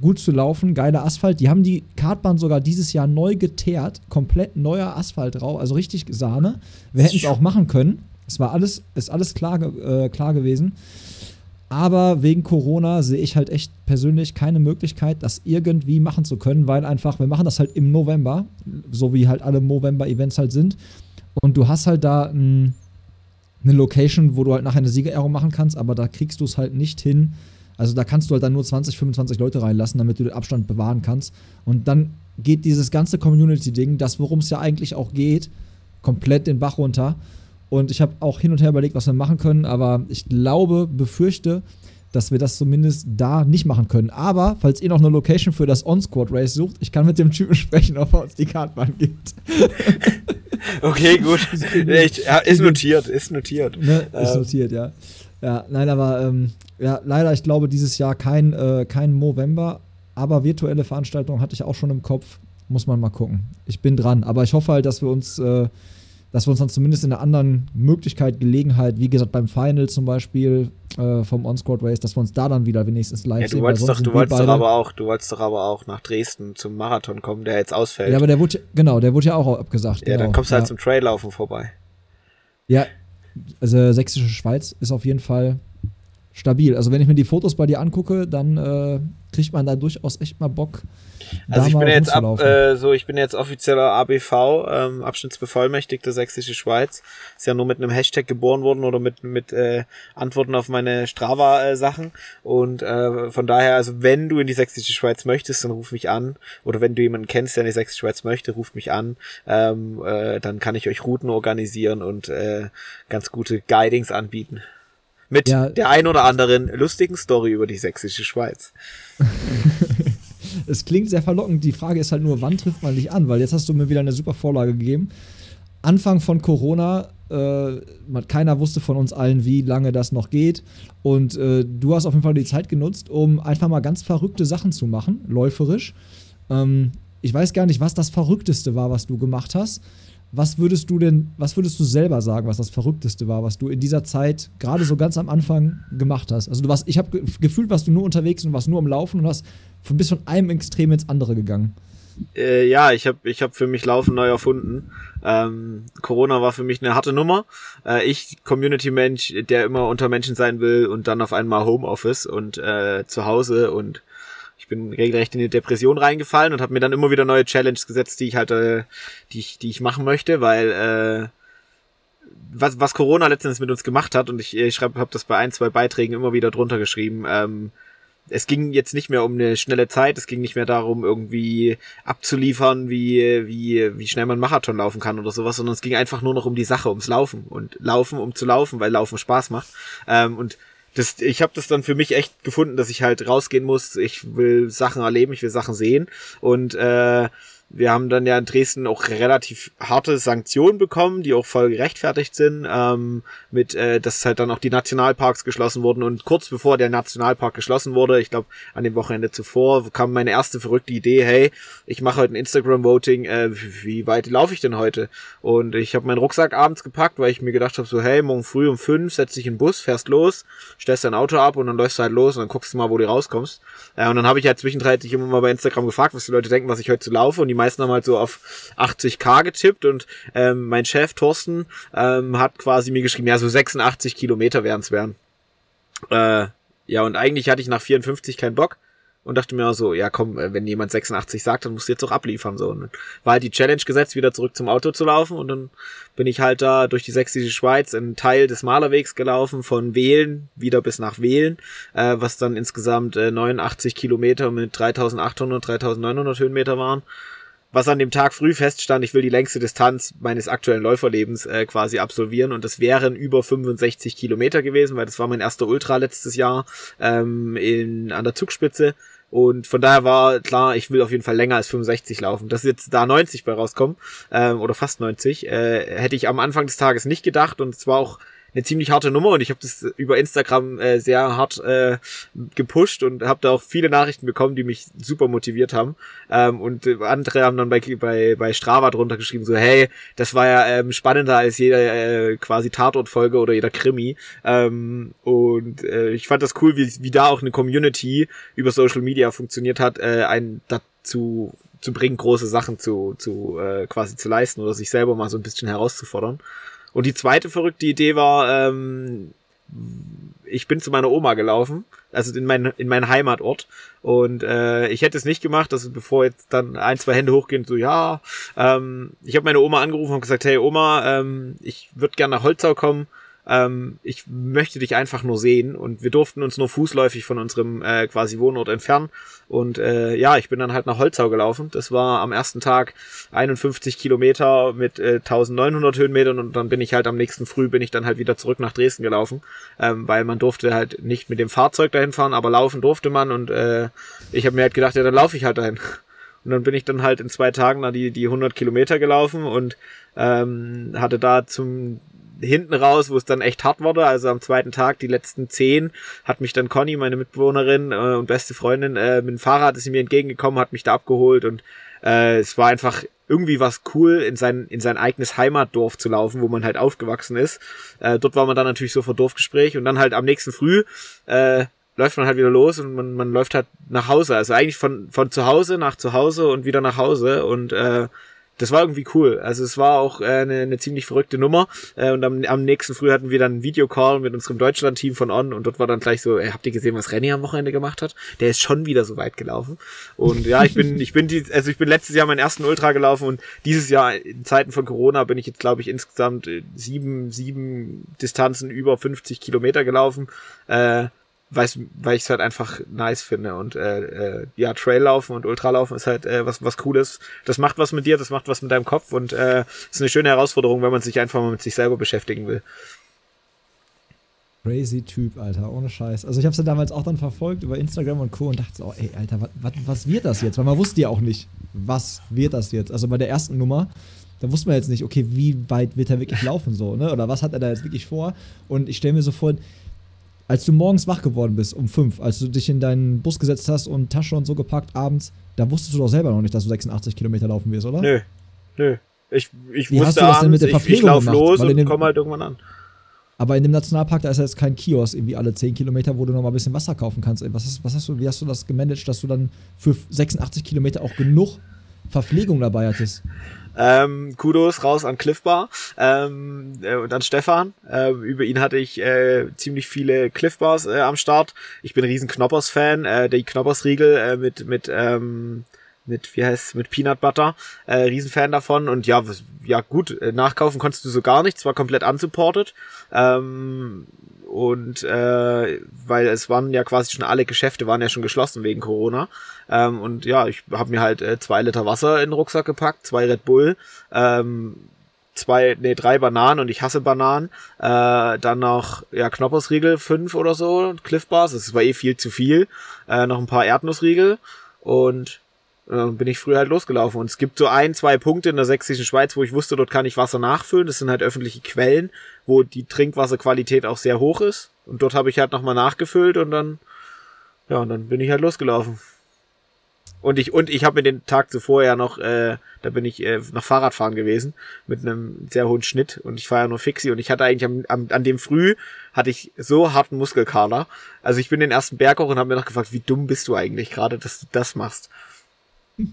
gut zu laufen, geiler Asphalt. Die haben die Kartbahn sogar dieses Jahr neu geteert, komplett neuer Asphalt drauf, also richtig Sahne. Wir hätten es auch machen können. Es war alles, ist alles klar, äh, klar gewesen. Aber wegen Corona sehe ich halt echt persönlich keine Möglichkeit, das irgendwie machen zu können, weil einfach, wir machen das halt im November, so wie halt alle November-Events halt sind. Und du hast halt da ein, eine Location, wo du halt nachher eine Siegerehrung machen kannst, aber da kriegst du es halt nicht hin. Also da kannst du halt dann nur 20, 25 Leute reinlassen, damit du den Abstand bewahren kannst. Und dann geht dieses ganze Community-Ding, das worum es ja eigentlich auch geht, komplett den Bach runter. Und ich habe auch hin und her überlegt, was wir machen können, aber ich glaube, befürchte, dass wir das zumindest da nicht machen können. Aber, falls ihr noch eine Location für das On-Squad-Race sucht, ich kann mit dem Typen sprechen, ob er uns die Kartbahn gibt. [LAUGHS] okay, gut. [LAUGHS] Ich, ja, ist notiert, ist notiert. Ne, ist ähm. notiert, ja. Ja, nein, aber ähm, ja, leider, ich glaube, dieses Jahr kein, äh, kein Movember, aber virtuelle Veranstaltungen hatte ich auch schon im Kopf. Muss man mal gucken. Ich bin dran, aber ich hoffe halt, dass wir uns äh, dass wir uns dann zumindest in einer anderen Möglichkeit, Gelegenheit, wie gesagt beim Final zum Beispiel äh, vom On-Squad Race, dass wir uns da dann wieder wenigstens live ja, du sehen. Wolltest doch, du wolltest doch aber auch, du wolltest doch aber auch nach Dresden zum Marathon kommen, der jetzt ausfällt. Ja, aber der wurde, genau, der wurde ja auch abgesagt. Ja, genau. dann kommst du halt ja. zum Traillaufen vorbei. Ja, also Sächsische Schweiz ist auf jeden Fall stabil. Also wenn ich mir die Fotos bei dir angucke, dann äh, kriegt man da durchaus echt mal Bock. Also ich bin jetzt ab, äh, so, ich bin jetzt offizieller ABV, ähm, Abschnittsbevollmächtigte Sächsische Schweiz. Ist ja nur mit einem Hashtag geboren worden oder mit mit äh, Antworten auf meine Strava-Sachen. Äh, und äh, von daher, also wenn du in die Sächsische Schweiz möchtest, dann ruf mich an. Oder wenn du jemanden kennst, der in die Sächsische Schweiz möchte, ruf mich an. Ähm, äh, dann kann ich euch Routen organisieren und äh, ganz gute Guidings anbieten mit ja. der ein oder anderen lustigen Story über die sächsische Schweiz. [LAUGHS] es klingt sehr verlockend. Die Frage ist halt nur, wann trifft man dich an? Weil jetzt hast du mir wieder eine super Vorlage gegeben. Anfang von Corona, äh, keiner wusste von uns allen, wie lange das noch geht. Und äh, du hast auf jeden Fall die Zeit genutzt, um einfach mal ganz verrückte Sachen zu machen, läuferisch. Ähm, ich weiß gar nicht, was das Verrückteste war, was du gemacht hast. Was würdest du denn, was würdest du selber sagen, was das Verrückteste war, was du in dieser Zeit gerade so ganz am Anfang gemacht hast? Also du warst, ich habe gefühlt, warst du nur unterwegs und warst nur am Laufen und hast von bis von einem Extrem ins andere gegangen. Äh, ja, ich habe ich hab für mich Laufen neu erfunden. Ähm, Corona war für mich eine harte Nummer. Äh, ich, Community-Mensch, der immer unter Menschen sein will und dann auf einmal Homeoffice und äh, zu Hause und ich bin regelrecht in die Depression reingefallen und habe mir dann immer wieder neue Challenges gesetzt, die ich halt, äh, die ich, die ich machen möchte, weil äh, was, was Corona letztens mit uns gemacht hat und ich, ich habe das bei ein, zwei Beiträgen immer wieder drunter geschrieben. Ähm, es ging jetzt nicht mehr um eine schnelle Zeit, es ging nicht mehr darum, irgendwie abzuliefern, wie, wie, wie schnell man Marathon laufen kann oder sowas, sondern es ging einfach nur noch um die Sache, ums Laufen und Laufen, um zu laufen, weil Laufen Spaß macht. Ähm, und das, ich habe das dann für mich echt gefunden, dass ich halt rausgehen muss. Ich will Sachen erleben, ich will Sachen sehen. Und äh, wir haben dann ja in Dresden auch relativ harte Sanktionen bekommen, die auch voll gerechtfertigt sind, ähm, mit, äh, dass halt dann auch die Nationalparks geschlossen wurden und kurz bevor der Nationalpark geschlossen wurde, ich glaube an dem Wochenende zuvor, kam meine erste verrückte Idee, hey, ich mache heute ein Instagram-Voting, äh, wie weit laufe ich denn heute? Und ich habe meinen Rucksack abends gepackt, weil ich mir gedacht habe, so, hey, morgen früh um fünf setz dich in den Bus, fährst los, stellst dein Auto ab und dann läufst du halt los und dann guckst du mal, wo du rauskommst. Äh, und dann habe ich halt zwischenzeitlich immer mal bei Instagram gefragt, was die Leute denken, was ich heute so laufe und die meisten haben halt so auf 80k getippt und ähm, mein Chef Thorsten ähm, hat quasi mir geschrieben, ja, so 86 Kilometer werden es werden. Äh, ja, und eigentlich hatte ich nach 54 keinen Bock und dachte mir so, ja komm, äh, wenn jemand 86 sagt, dann musst du jetzt auch abliefern. So. Und war halt die Challenge gesetzt, wieder zurück zum Auto zu laufen und dann bin ich halt da durch die sächsische Schweiz einen Teil des Malerwegs gelaufen, von Wählen wieder bis nach Wählen, äh, was dann insgesamt äh, 89 Kilometer mit 3800, 3900 Höhenmeter waren was an dem Tag früh feststand, ich will die längste Distanz meines aktuellen Läuferlebens äh, quasi absolvieren. Und das wären über 65 Kilometer gewesen, weil das war mein erster Ultra letztes Jahr ähm, in, an der Zugspitze. Und von daher war klar, ich will auf jeden Fall länger als 65 laufen. Dass jetzt da 90 bei rauskommen, ähm, oder fast 90, äh, hätte ich am Anfang des Tages nicht gedacht. Und es war auch eine ziemlich harte Nummer und ich habe das über Instagram äh, sehr hart äh, gepusht und habe da auch viele Nachrichten bekommen, die mich super motiviert haben. Ähm, und äh, andere haben dann bei, bei, bei Strava drunter geschrieben, so hey, das war ja ähm, spannender als jeder äh, quasi Tatortfolge oder jeder Krimi. Ähm, und äh, ich fand das cool, wie, wie da auch eine Community über Social Media funktioniert hat, äh, ein dazu zu bringen, große Sachen zu, zu äh, quasi zu leisten oder sich selber mal so ein bisschen herauszufordern. Und die zweite verrückte Idee war, ähm, ich bin zu meiner Oma gelaufen, also in mein, in meinen Heimatort. Und äh, ich hätte es nicht gemacht, also bevor jetzt dann ein, zwei Hände hochgehen, so ja, ähm, ich habe meine Oma angerufen und gesagt, hey Oma, ähm, ich würde gerne nach Holzau kommen, ähm, ich möchte dich einfach nur sehen. Und wir durften uns nur fußläufig von unserem äh, quasi Wohnort entfernen. Und äh, ja, ich bin dann halt nach Holzau gelaufen. Das war am ersten Tag 51 Kilometer mit äh, 1900 Höhenmetern und dann bin ich halt am nächsten Früh bin ich dann halt wieder zurück nach Dresden gelaufen, ähm, weil man durfte halt nicht mit dem Fahrzeug dahin fahren, aber laufen durfte man und äh, ich habe mir halt gedacht, ja, dann laufe ich halt dahin. [LAUGHS] Und dann bin ich dann halt in zwei Tagen da die, die 100 Kilometer gelaufen und ähm, hatte da zum hinten raus, wo es dann echt hart wurde. Also am zweiten Tag, die letzten zehn, hat mich dann Conny, meine Mitbewohnerin äh, und beste Freundin, äh, mit dem Fahrrad ist sie mir entgegengekommen, hat mich da abgeholt und äh, es war einfach irgendwie was cool, in sein, in sein eigenes Heimatdorf zu laufen, wo man halt aufgewachsen ist. Äh, dort war man dann natürlich so vor Dorfgespräch und dann halt am nächsten Früh äh, läuft man halt wieder los und man, man läuft halt nach Hause. Also eigentlich von, von zu Hause nach zu Hause und wieder nach Hause und äh, das war irgendwie cool. Also es war auch äh, eine, eine ziemlich verrückte Nummer. Äh, und am, am nächsten Früh hatten wir dann einen Videocall mit unserem Deutschland-Team von On und dort war dann gleich so, ey, habt ihr gesehen, was Renny am Wochenende gemacht hat? Der ist schon wieder so weit gelaufen. Und ja, ich bin, ich bin die, also ich bin letztes Jahr meinen ersten Ultra gelaufen und dieses Jahr in Zeiten von Corona bin ich jetzt, glaube ich, insgesamt äh, sieben, sieben Distanzen über 50 Kilometer gelaufen. Äh, weil ich es halt einfach nice finde. Und äh, äh, ja, Traillaufen und Ultralaufen ist halt äh, was, was Cooles. Das macht was mit dir, das macht was mit deinem Kopf und äh, ist eine schöne Herausforderung, wenn man sich einfach mal mit sich selber beschäftigen will. Crazy Typ, Alter, ohne Scheiß. Also ich habe ja damals auch dann verfolgt über Instagram und Co. und dachte so, oh, ey, Alter, was, was, was wird das jetzt? Weil man wusste ja auch nicht, was wird das jetzt. Also bei der ersten Nummer, da wusste man jetzt nicht, okay, wie weit wird er wirklich laufen so, ne? Oder was hat er da jetzt wirklich vor? Und ich stelle mir so vor, als du morgens wach geworden bist um fünf, als du dich in deinen Bus gesetzt hast und Tasche und so gepackt abends, da wusstest du doch selber noch nicht, dass du 86 Kilometer laufen wirst, oder? Nö, nö. Ich, ich Wie der abends, ich, ich Verpflegung lauf gemacht? los und dem- komm halt irgendwann an. Aber in dem Nationalpark, da ist ja jetzt kein Kiosk, irgendwie alle 10 Kilometer, wo du noch mal ein bisschen Wasser kaufen kannst. Was hast, was hast du, wie hast du das gemanagt, dass du dann für 86 Kilometer auch genug Verpflegung dabei hattest? Ähm, Kudos raus an Cliff Bar ähm, äh, und an Stefan. Ähm, über ihn hatte ich äh, ziemlich viele Cliff Bars äh, am Start. Ich bin ein riesen Knoppers-Fan. Äh, die Knoppers-Riegel äh, mit mit ähm, mit wie heißt mit Peanut Butter. Äh, Riesenfan davon und ja ja gut äh, nachkaufen konntest du so gar nichts. War komplett unsupported. Ähm, und äh, weil es waren ja quasi schon alle Geschäfte waren ja schon geschlossen wegen Corona. Ähm, und ja ich habe mir halt äh, zwei Liter Wasser in den Rucksack gepackt zwei Red Bull ähm, zwei nee drei Bananen und ich hasse Bananen. Äh, dann noch ja Knoppersriegel fünf oder so Cliff Bars das war eh viel zu viel. Äh, noch ein paar Erdnussriegel und dann bin ich früher halt losgelaufen. Und es gibt so ein, zwei Punkte in der sächsischen Schweiz, wo ich wusste, dort kann ich Wasser nachfüllen. Das sind halt öffentliche Quellen, wo die Trinkwasserqualität auch sehr hoch ist. Und dort habe ich halt nochmal nachgefüllt und dann, ja, und dann bin ich halt losgelaufen. Und ich, und ich habe mir den Tag zuvor ja noch, äh, da bin ich äh, noch Fahrradfahren gewesen, mit einem sehr hohen Schnitt und ich fahre ja nur Fixie und ich hatte eigentlich am, am, an dem Früh hatte ich so harten Muskelkater. Also ich bin den ersten Berg hoch und habe mir noch gefragt, wie dumm bist du eigentlich gerade, dass du das machst. [LAUGHS]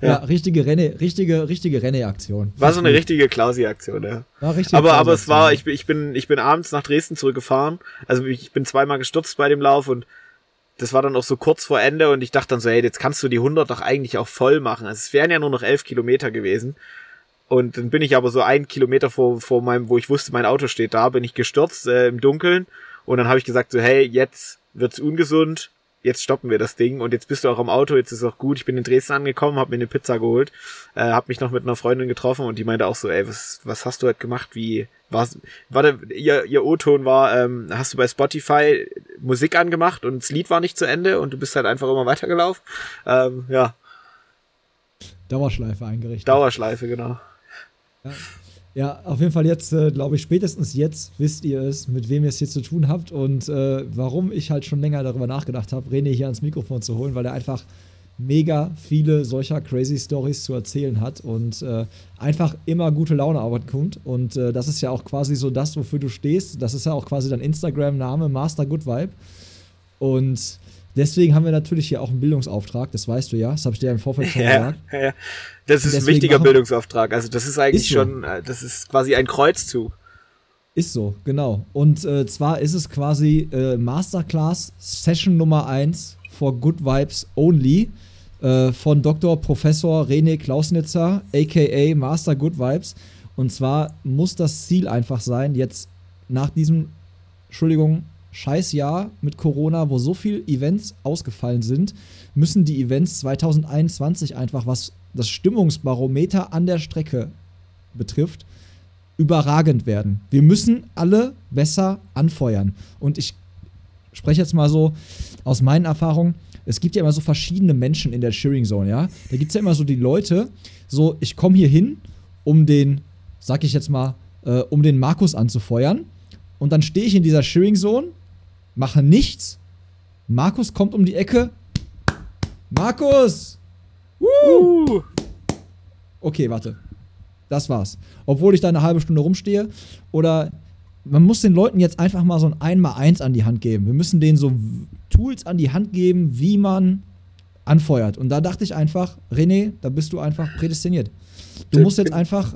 Ja, Ja. richtige Renne, richtige, richtige Renne-Aktion. War so eine richtige Klausi-Aktion, ja. War richtig Aber, aber es war, ich bin, ich bin, ich bin abends nach Dresden zurückgefahren. Also ich bin zweimal gestürzt bei dem Lauf und das war dann auch so kurz vor Ende und ich dachte dann so, hey, jetzt kannst du die 100 doch eigentlich auch voll machen. Also es wären ja nur noch 11 Kilometer gewesen. Und dann bin ich aber so ein Kilometer vor, vor meinem, wo ich wusste, mein Auto steht da, bin ich gestürzt äh, im Dunkeln. Und dann habe ich gesagt so, hey, jetzt wird's ungesund, jetzt stoppen wir das Ding und jetzt bist du auch am Auto, jetzt ist auch gut. Ich bin in Dresden angekommen, habe mir eine Pizza geholt, äh, habe mich noch mit einer Freundin getroffen und die meinte auch so, ey, was, was hast du halt gemacht? Wie war's? Warte, ihr, ihr O-Ton war, ähm, hast du bei Spotify Musik angemacht und das Lied war nicht zu Ende und du bist halt einfach immer weitergelaufen? Ähm, ja, Dauerschleife eingerichtet. Dauerschleife, genau. Ja, auf jeden Fall jetzt, äh, glaube ich, spätestens jetzt wisst ihr es, mit wem ihr es hier zu tun habt und äh, warum ich halt schon länger darüber nachgedacht habe, René hier ans Mikrofon zu holen, weil er einfach mega viele solcher crazy Stories zu erzählen hat und äh, einfach immer gute Laune kommt. Und äh, das ist ja auch quasi so das, wofür du stehst. Das ist ja auch quasi dein Instagram-Name, Master Good Vibe. Und deswegen haben wir natürlich hier auch einen Bildungsauftrag, das weißt du ja, das habe ich dir im Vorfeld schon Ja, gesagt. ja. Das ist ein wichtiger Bildungsauftrag. Also das ist eigentlich Ist so. schon, äh, das ist quasi ein Kreuzzug. Ist so, genau. Und äh, zwar ist es quasi äh, Masterclass Session Nummer 1 for Good Vibes Only äh, von Dr. Professor René Klausnitzer, aka Master Good Vibes. Und zwar muss das Ziel einfach sein, jetzt nach diesem, Entschuldigung, scheiß Jahr mit Corona, wo so viele Events ausgefallen sind, müssen die Events 2021 einfach, was das Stimmungsbarometer an der Strecke betrifft, überragend werden. Wir müssen alle besser anfeuern. Und ich spreche jetzt mal so aus meinen Erfahrungen. Es gibt ja immer so verschiedene Menschen in der Cheering Zone, ja. Da gibt es ja immer so die Leute, so, ich komme hier hin, um den, sag ich jetzt mal, äh, um den Markus anzufeuern. Und dann stehe ich in dieser Cheering Zone, mache nichts. Markus kommt um die Ecke. Markus! Woo! Okay, warte. Das war's. Obwohl ich da eine halbe Stunde rumstehe. Oder man muss den Leuten jetzt einfach mal so ein Einmal-Eins an die Hand geben. Wir müssen denen so Tools an die Hand geben, wie man anfeuert. Und da dachte ich einfach, René, da bist du einfach prädestiniert. Du musst jetzt einfach,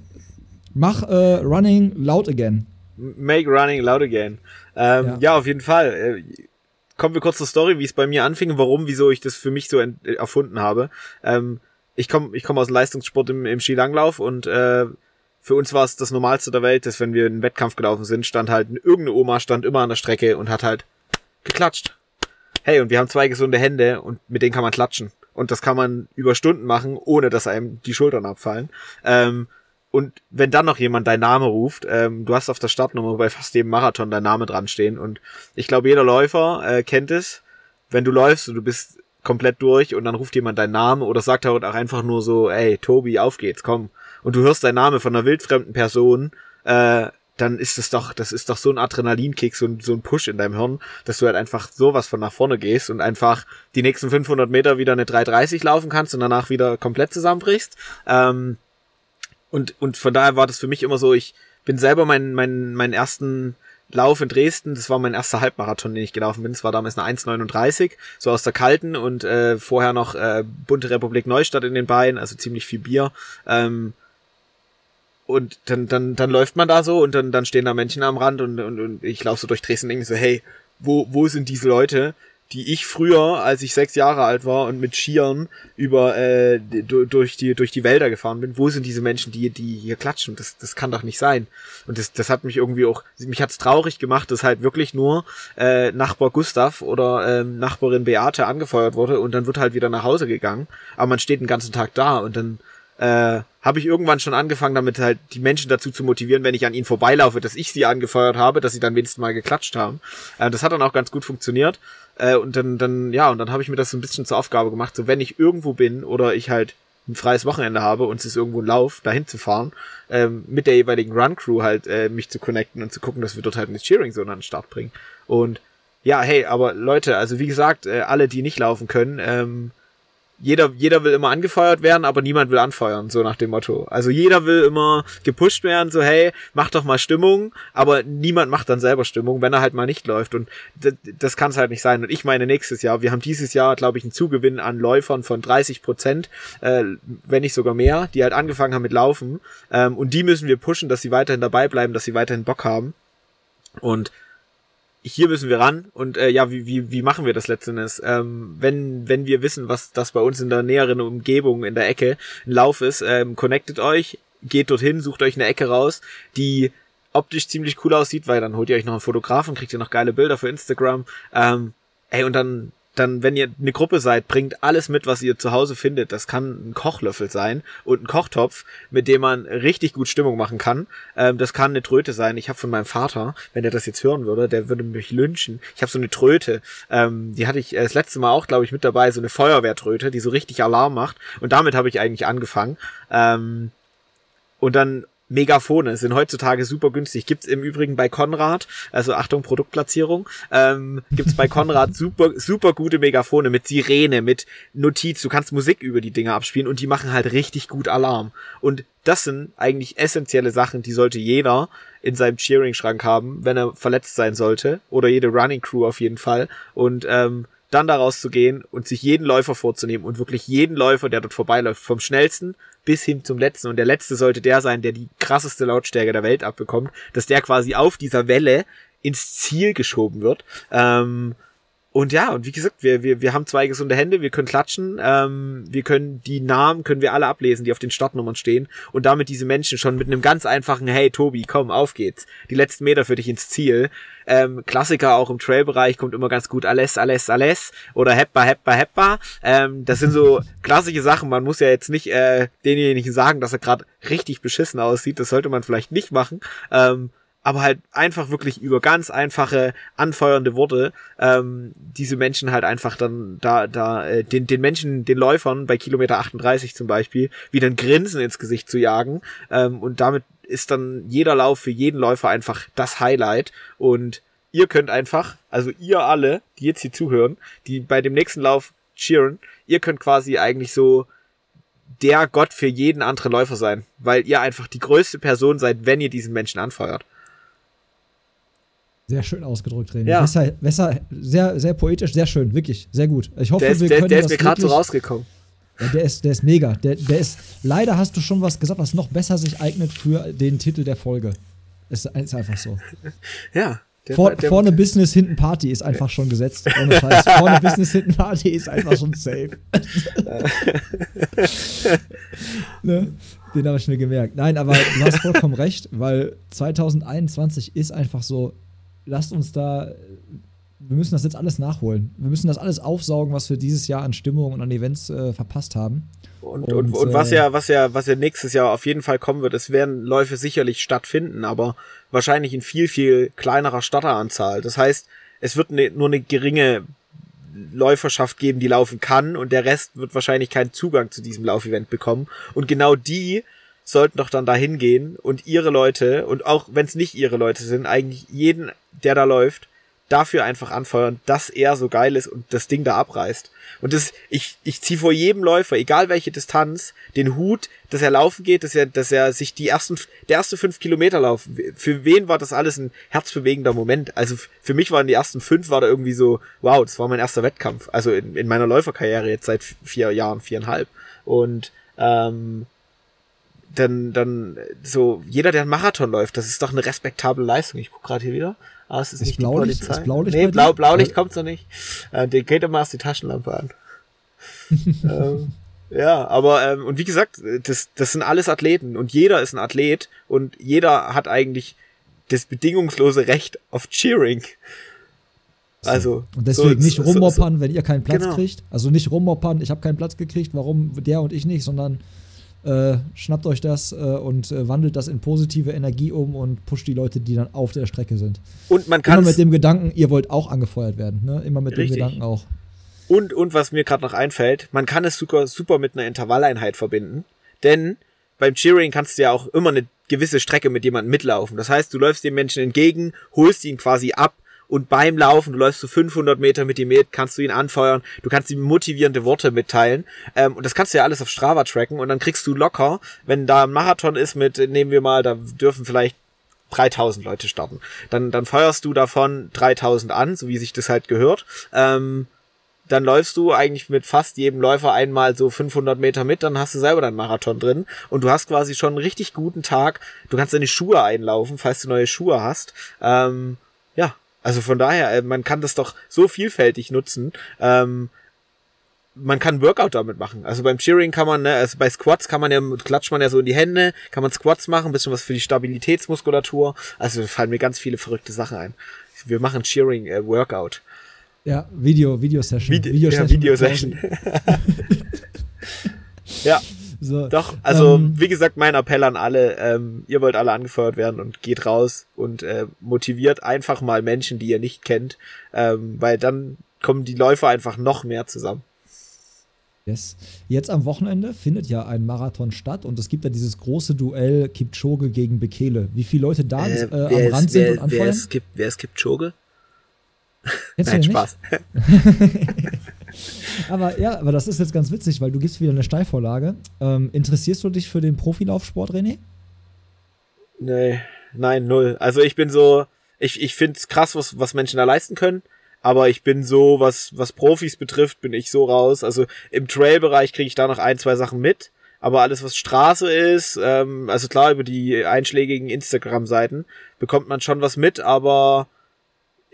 mach äh, Running loud again. Make running loud again. Ähm, ja. ja. auf jeden Fall. Äh, kommen wir kurz zur Story, wie es bei mir anfing, warum, wieso ich das für mich so erfunden habe. Ähm, ich komme ich komm aus dem Leistungssport im, im Skilanglauf und äh, für uns war es das Normalste der Welt, dass wenn wir in einen Wettkampf gelaufen sind, stand halt irgendeine Oma stand immer an der Strecke und hat halt geklatscht. Hey, und wir haben zwei gesunde Hände und mit denen kann man klatschen. Und das kann man über Stunden machen, ohne dass einem die Schultern abfallen. Ähm, und wenn dann noch jemand deinen Namen ruft, ähm, du hast auf der Startnummer bei fast jedem Marathon dein Name dran stehen. Und ich glaube, jeder Läufer äh, kennt es. Wenn du läufst und du bist komplett durch und dann ruft jemand deinen Namen oder sagt halt auch einfach nur so, ey, Tobi, auf geht's, komm. Und du hörst deinen Namen von einer wildfremden Person, äh, dann ist es doch, das ist doch so ein Adrenalinkick, so ein, so ein Push in deinem Hirn, dass du halt einfach sowas von nach vorne gehst und einfach die nächsten 500 Meter wieder eine 330 laufen kannst und danach wieder komplett zusammenbrichst. Ähm, und, und von daher war das für mich immer so, ich bin selber meinen, meinen, meinen ersten Lauf in Dresden, das war mein erster Halbmarathon, den ich gelaufen bin. Das war damals eine 1,39, so aus der kalten und äh, vorher noch äh, Bunte Republik Neustadt in den Beinen, also ziemlich viel Bier. Ähm, und dann, dann, dann läuft man da so und dann, dann stehen da Menschen am Rand und, und, und ich laufe so durch Dresden denke so, hey, wo, wo sind diese Leute, die ich früher, als ich sechs Jahre alt war und mit Skiern über äh, durch die durch die Wälder gefahren bin, wo sind diese Menschen, die die hier klatschen? Das das kann doch nicht sein. Und das das hat mich irgendwie auch mich hat's traurig gemacht, dass halt wirklich nur äh, Nachbar Gustav oder ähm, Nachbarin Beate angefeuert wurde und dann wird halt wieder nach Hause gegangen. Aber man steht den ganzen Tag da und dann äh, habe ich irgendwann schon angefangen, damit halt die Menschen dazu zu motivieren, wenn ich an ihnen vorbeilaufe, dass ich sie angefeuert habe, dass sie dann wenigstens mal geklatscht haben. Äh, das hat dann auch ganz gut funktioniert. Äh, und dann, dann, ja, und dann habe ich mir das so ein bisschen zur Aufgabe gemacht, so wenn ich irgendwo bin oder ich halt ein freies Wochenende habe und es ist irgendwo ein Lauf, dahin zu fahren, ähm, mit der jeweiligen Run-Crew halt äh, mich zu connecten und zu gucken, dass wir dort halt eine Cheering-Zone an den Start bringen. Und ja, hey, aber Leute, also wie gesagt, äh, alle, die nicht laufen können, ähm, jeder, jeder will immer angefeuert werden, aber niemand will anfeuern, so nach dem Motto. Also jeder will immer gepusht werden, so hey, mach doch mal Stimmung, aber niemand macht dann selber Stimmung, wenn er halt mal nicht läuft. Und das, kann es halt nicht sein. Und ich meine nächstes Jahr, wir haben dieses Jahr, glaube ich, einen Zugewinn an Läufern von 30 Prozent, äh, wenn nicht sogar mehr, die halt angefangen haben mit Laufen. Ähm, und die müssen wir pushen, dass sie weiterhin dabei bleiben, dass sie weiterhin Bock haben. Und hier müssen wir ran und äh, ja, wie, wie, wie machen wir das letztendlich? Ähm, wenn, wenn wir wissen, was das bei uns in der näheren Umgebung, in der Ecke ein Lauf ist, ähm, connectet euch, geht dorthin, sucht euch eine Ecke raus, die optisch ziemlich cool aussieht, weil dann holt ihr euch noch einen Fotografen, kriegt ihr noch geile Bilder für Instagram. Ähm, ey, und dann dann, wenn ihr eine Gruppe seid, bringt alles mit, was ihr zu Hause findet. Das kann ein Kochlöffel sein und ein Kochtopf, mit dem man richtig gut Stimmung machen kann. Ähm, das kann eine Tröte sein. Ich habe von meinem Vater, wenn er das jetzt hören würde, der würde mich lynchen. Ich habe so eine Tröte. Ähm, die hatte ich äh, das letzte Mal auch, glaube ich, mit dabei. So eine Feuerwehrtröte, die so richtig Alarm macht. Und damit habe ich eigentlich angefangen. Ähm, und dann Megafone sind heutzutage super günstig. Gibt's im Übrigen bei Konrad, also Achtung, Produktplatzierung, ähm, gibt's bei Konrad [LAUGHS] super, super gute Megafone mit Sirene, mit Notiz. Du kannst Musik über die Dinger abspielen und die machen halt richtig gut Alarm. Und das sind eigentlich essentielle Sachen, die sollte jeder in seinem Cheering-Schrank haben, wenn er verletzt sein sollte. Oder jede Running Crew auf jeden Fall. Und ähm, dann daraus zu gehen und sich jeden Läufer vorzunehmen und wirklich jeden Läufer, der dort vorbeiläuft, vom schnellsten bis hin zum letzten. Und der letzte sollte der sein, der die krasseste Lautstärke der Welt abbekommt, dass der quasi auf dieser Welle ins Ziel geschoben wird. Ähm, und ja, und wie gesagt, wir, wir, wir haben zwei gesunde Hände, wir können klatschen, ähm, wir können die Namen, können wir alle ablesen, die auf den Startnummern stehen und damit diese Menschen schon mit einem ganz einfachen Hey Tobi, komm, auf geht's. Die letzten Meter für dich ins Ziel. Ähm, Klassiker auch im Trailbereich kommt immer ganz gut alles, alles, alles oder Heppa, Heppa, Heppa. Ähm, das sind so [LAUGHS] klassische Sachen. Man muss ja jetzt nicht äh, denjenigen sagen, dass er gerade richtig beschissen aussieht. Das sollte man vielleicht nicht machen. Ähm, aber halt einfach wirklich über ganz einfache anfeuernde Worte ähm, diese Menschen halt einfach dann da da äh, den den Menschen den Läufern bei Kilometer 38 zum Beispiel wieder ein Grinsen ins Gesicht zu jagen ähm, und damit ist dann jeder Lauf für jeden Läufer einfach das Highlight und ihr könnt einfach also ihr alle die jetzt hier zuhören die bei dem nächsten Lauf cheeren ihr könnt quasi eigentlich so der Gott für jeden anderen Läufer sein, weil ihr einfach die größte Person seid, wenn ihr diesen Menschen anfeuert. Sehr schön ausgedrückt, René. Ja. Besser, besser, sehr, sehr poetisch, sehr schön, wirklich, sehr gut. Ich hoffe, Der ist, wir der, können der ist mir gerade so rausgekommen. Ja, der ist, der ist mega. Der, der ist. Leider hast du schon was gesagt, was noch besser sich eignet für den Titel der Folge. Ist, ist einfach so. [LAUGHS] Ja. Der, Vor, der, vorne Business, hinten Party ist einfach schon gesetzt. Ohne [LAUGHS] Scheiß. Vorne Business, hinten Party ist einfach schon safe. [LAUGHS] ne? Den habe ich mir gemerkt. Nein, aber du hast vollkommen recht, weil 2021 ist einfach so. Lasst uns da. Wir müssen das jetzt alles nachholen. Wir müssen das alles aufsaugen, was wir dieses Jahr an Stimmung und an Events äh, verpasst haben. Und, Und, und, und was äh, ja, was ja, was ja nächstes Jahr auf jeden Fall kommen wird, es werden Läufe sicherlich stattfinden, aber wahrscheinlich in viel, viel kleinerer Starteranzahl. Das heißt, es wird ne, nur eine geringe Läuferschaft geben, die laufen kann und der Rest wird wahrscheinlich keinen Zugang zu diesem Laufevent bekommen. Und genau die sollten doch dann dahin gehen und ihre Leute, und auch wenn es nicht ihre Leute sind, eigentlich jeden, der da läuft, dafür einfach anfeuern, dass er so geil ist und das Ding da abreißt. Und das, ich, ich ziehe vor jedem Läufer, egal welche Distanz, den Hut, dass er laufen geht, dass er, dass er sich die ersten, der erste fünf Kilometer laufen. Für wen war das alles ein herzbewegender Moment? Also für mich waren die ersten fünf, war da irgendwie so, wow, das war mein erster Wettkampf. Also in, in meiner Läuferkarriere jetzt seit vier Jahren, viereinhalb. Und ähm, dann, dann so, jeder, der einen Marathon läuft, das ist doch eine respektable Leistung. Ich guck gerade hier wieder. Ah, es ist, Ist nicht Blaulicht- die Polizei. ist Blaulicht nee? Blau, Blaulicht kommt noch nicht. Äh, den geht immer erst die Taschenlampe an. [LAUGHS] ähm, ja, aber ähm, und wie gesagt, das, das sind alles Athleten und jeder ist ein Athlet und jeder hat eigentlich das bedingungslose Recht auf Cheering. Also Und deswegen so- nicht so- rummoppern, wenn ihr keinen Platz Genau. kriegt. Also nicht rummoppern, ich habe keinen Platz gekriegt, warum der und ich nicht, sondern äh, schnappt euch das äh, und äh, wandelt das in positive Energie um und pusht die Leute, die dann auf der Strecke sind. Und man Immer kann mit dem Gedanken, ihr wollt auch angefeuert werden. Ne? Immer mit Richtig. dem Gedanken auch. Und, und was mir gerade noch einfällt, man kann es super, super mit einer Intervalleinheit verbinden. Denn beim Cheering kannst du ja auch immer eine gewisse Strecke mit jemandem mitlaufen. Das heißt, du läufst dem Menschen entgegen, holst ihn quasi ab und beim Laufen, du läufst so 500 Meter mit ihm mit, kannst du ihn anfeuern, du kannst ihm motivierende Worte mitteilen. Ähm, und das kannst du ja alles auf Strava tracken und dann kriegst du locker, wenn da ein Marathon ist mit, nehmen wir mal, da dürfen vielleicht 3000 Leute starten. Dann, dann feuerst du davon 3000 an, so wie sich das halt gehört. Ähm, dann läufst du eigentlich mit fast jedem Läufer einmal so 500 Meter mit, dann hast du selber deinen Marathon drin und du hast quasi schon einen richtig guten Tag. Du kannst deine Schuhe einlaufen, falls du neue Schuhe hast. Ähm, ja, also von daher, äh, man kann das doch so vielfältig nutzen. Ähm, man kann Workout damit machen. Also beim Cheering kann man, ne, also bei Squats kann man ja, klatscht man ja so in die Hände, kann man Squats machen, ein bisschen was für die Stabilitätsmuskulatur. Also fallen mir ganz viele verrückte Sachen ein. Wir machen Cheering äh, Workout. Ja, Video, Video-Session. Vide Video-Session ja, mit Videosession. [LAUGHS] ja, So. doch. Also, Ähm, wie gesagt, mein Appell an alle, ähm, ihr wollt alle angefeuert werden und geht raus und äh, motiviert einfach mal Menschen, die ihr nicht kennt, ähm, weil dann kommen die Läufer einfach noch mehr zusammen. Yes. Jetzt am Wochenende findet ja ein Marathon statt und es gibt ja dieses große Duell Kipchoge gegen Bekele. Wie viele Leute da äh, am Rand sind und wer, anfeuern? ist, Kip- wer ist Kipchoge? Nein, Spaß. [LAUGHS] Aber ja, aber das ist jetzt ganz witzig, weil du gibst wieder eine Steilvorlage. Ähm, interessierst du dich für den Profilaufsport, René? Nee, nein, null. Also ich bin so, ich, ich find's krass, was, was Menschen da leisten können. Aber ich bin so, was, was Profis betrifft, bin ich so raus. Also im Trail-Bereich kriege ich da noch ein, zwei Sachen mit. Aber alles, was Straße ist, ähm, also klar, über die einschlägigen Instagram-Seiten bekommt man schon was mit, aber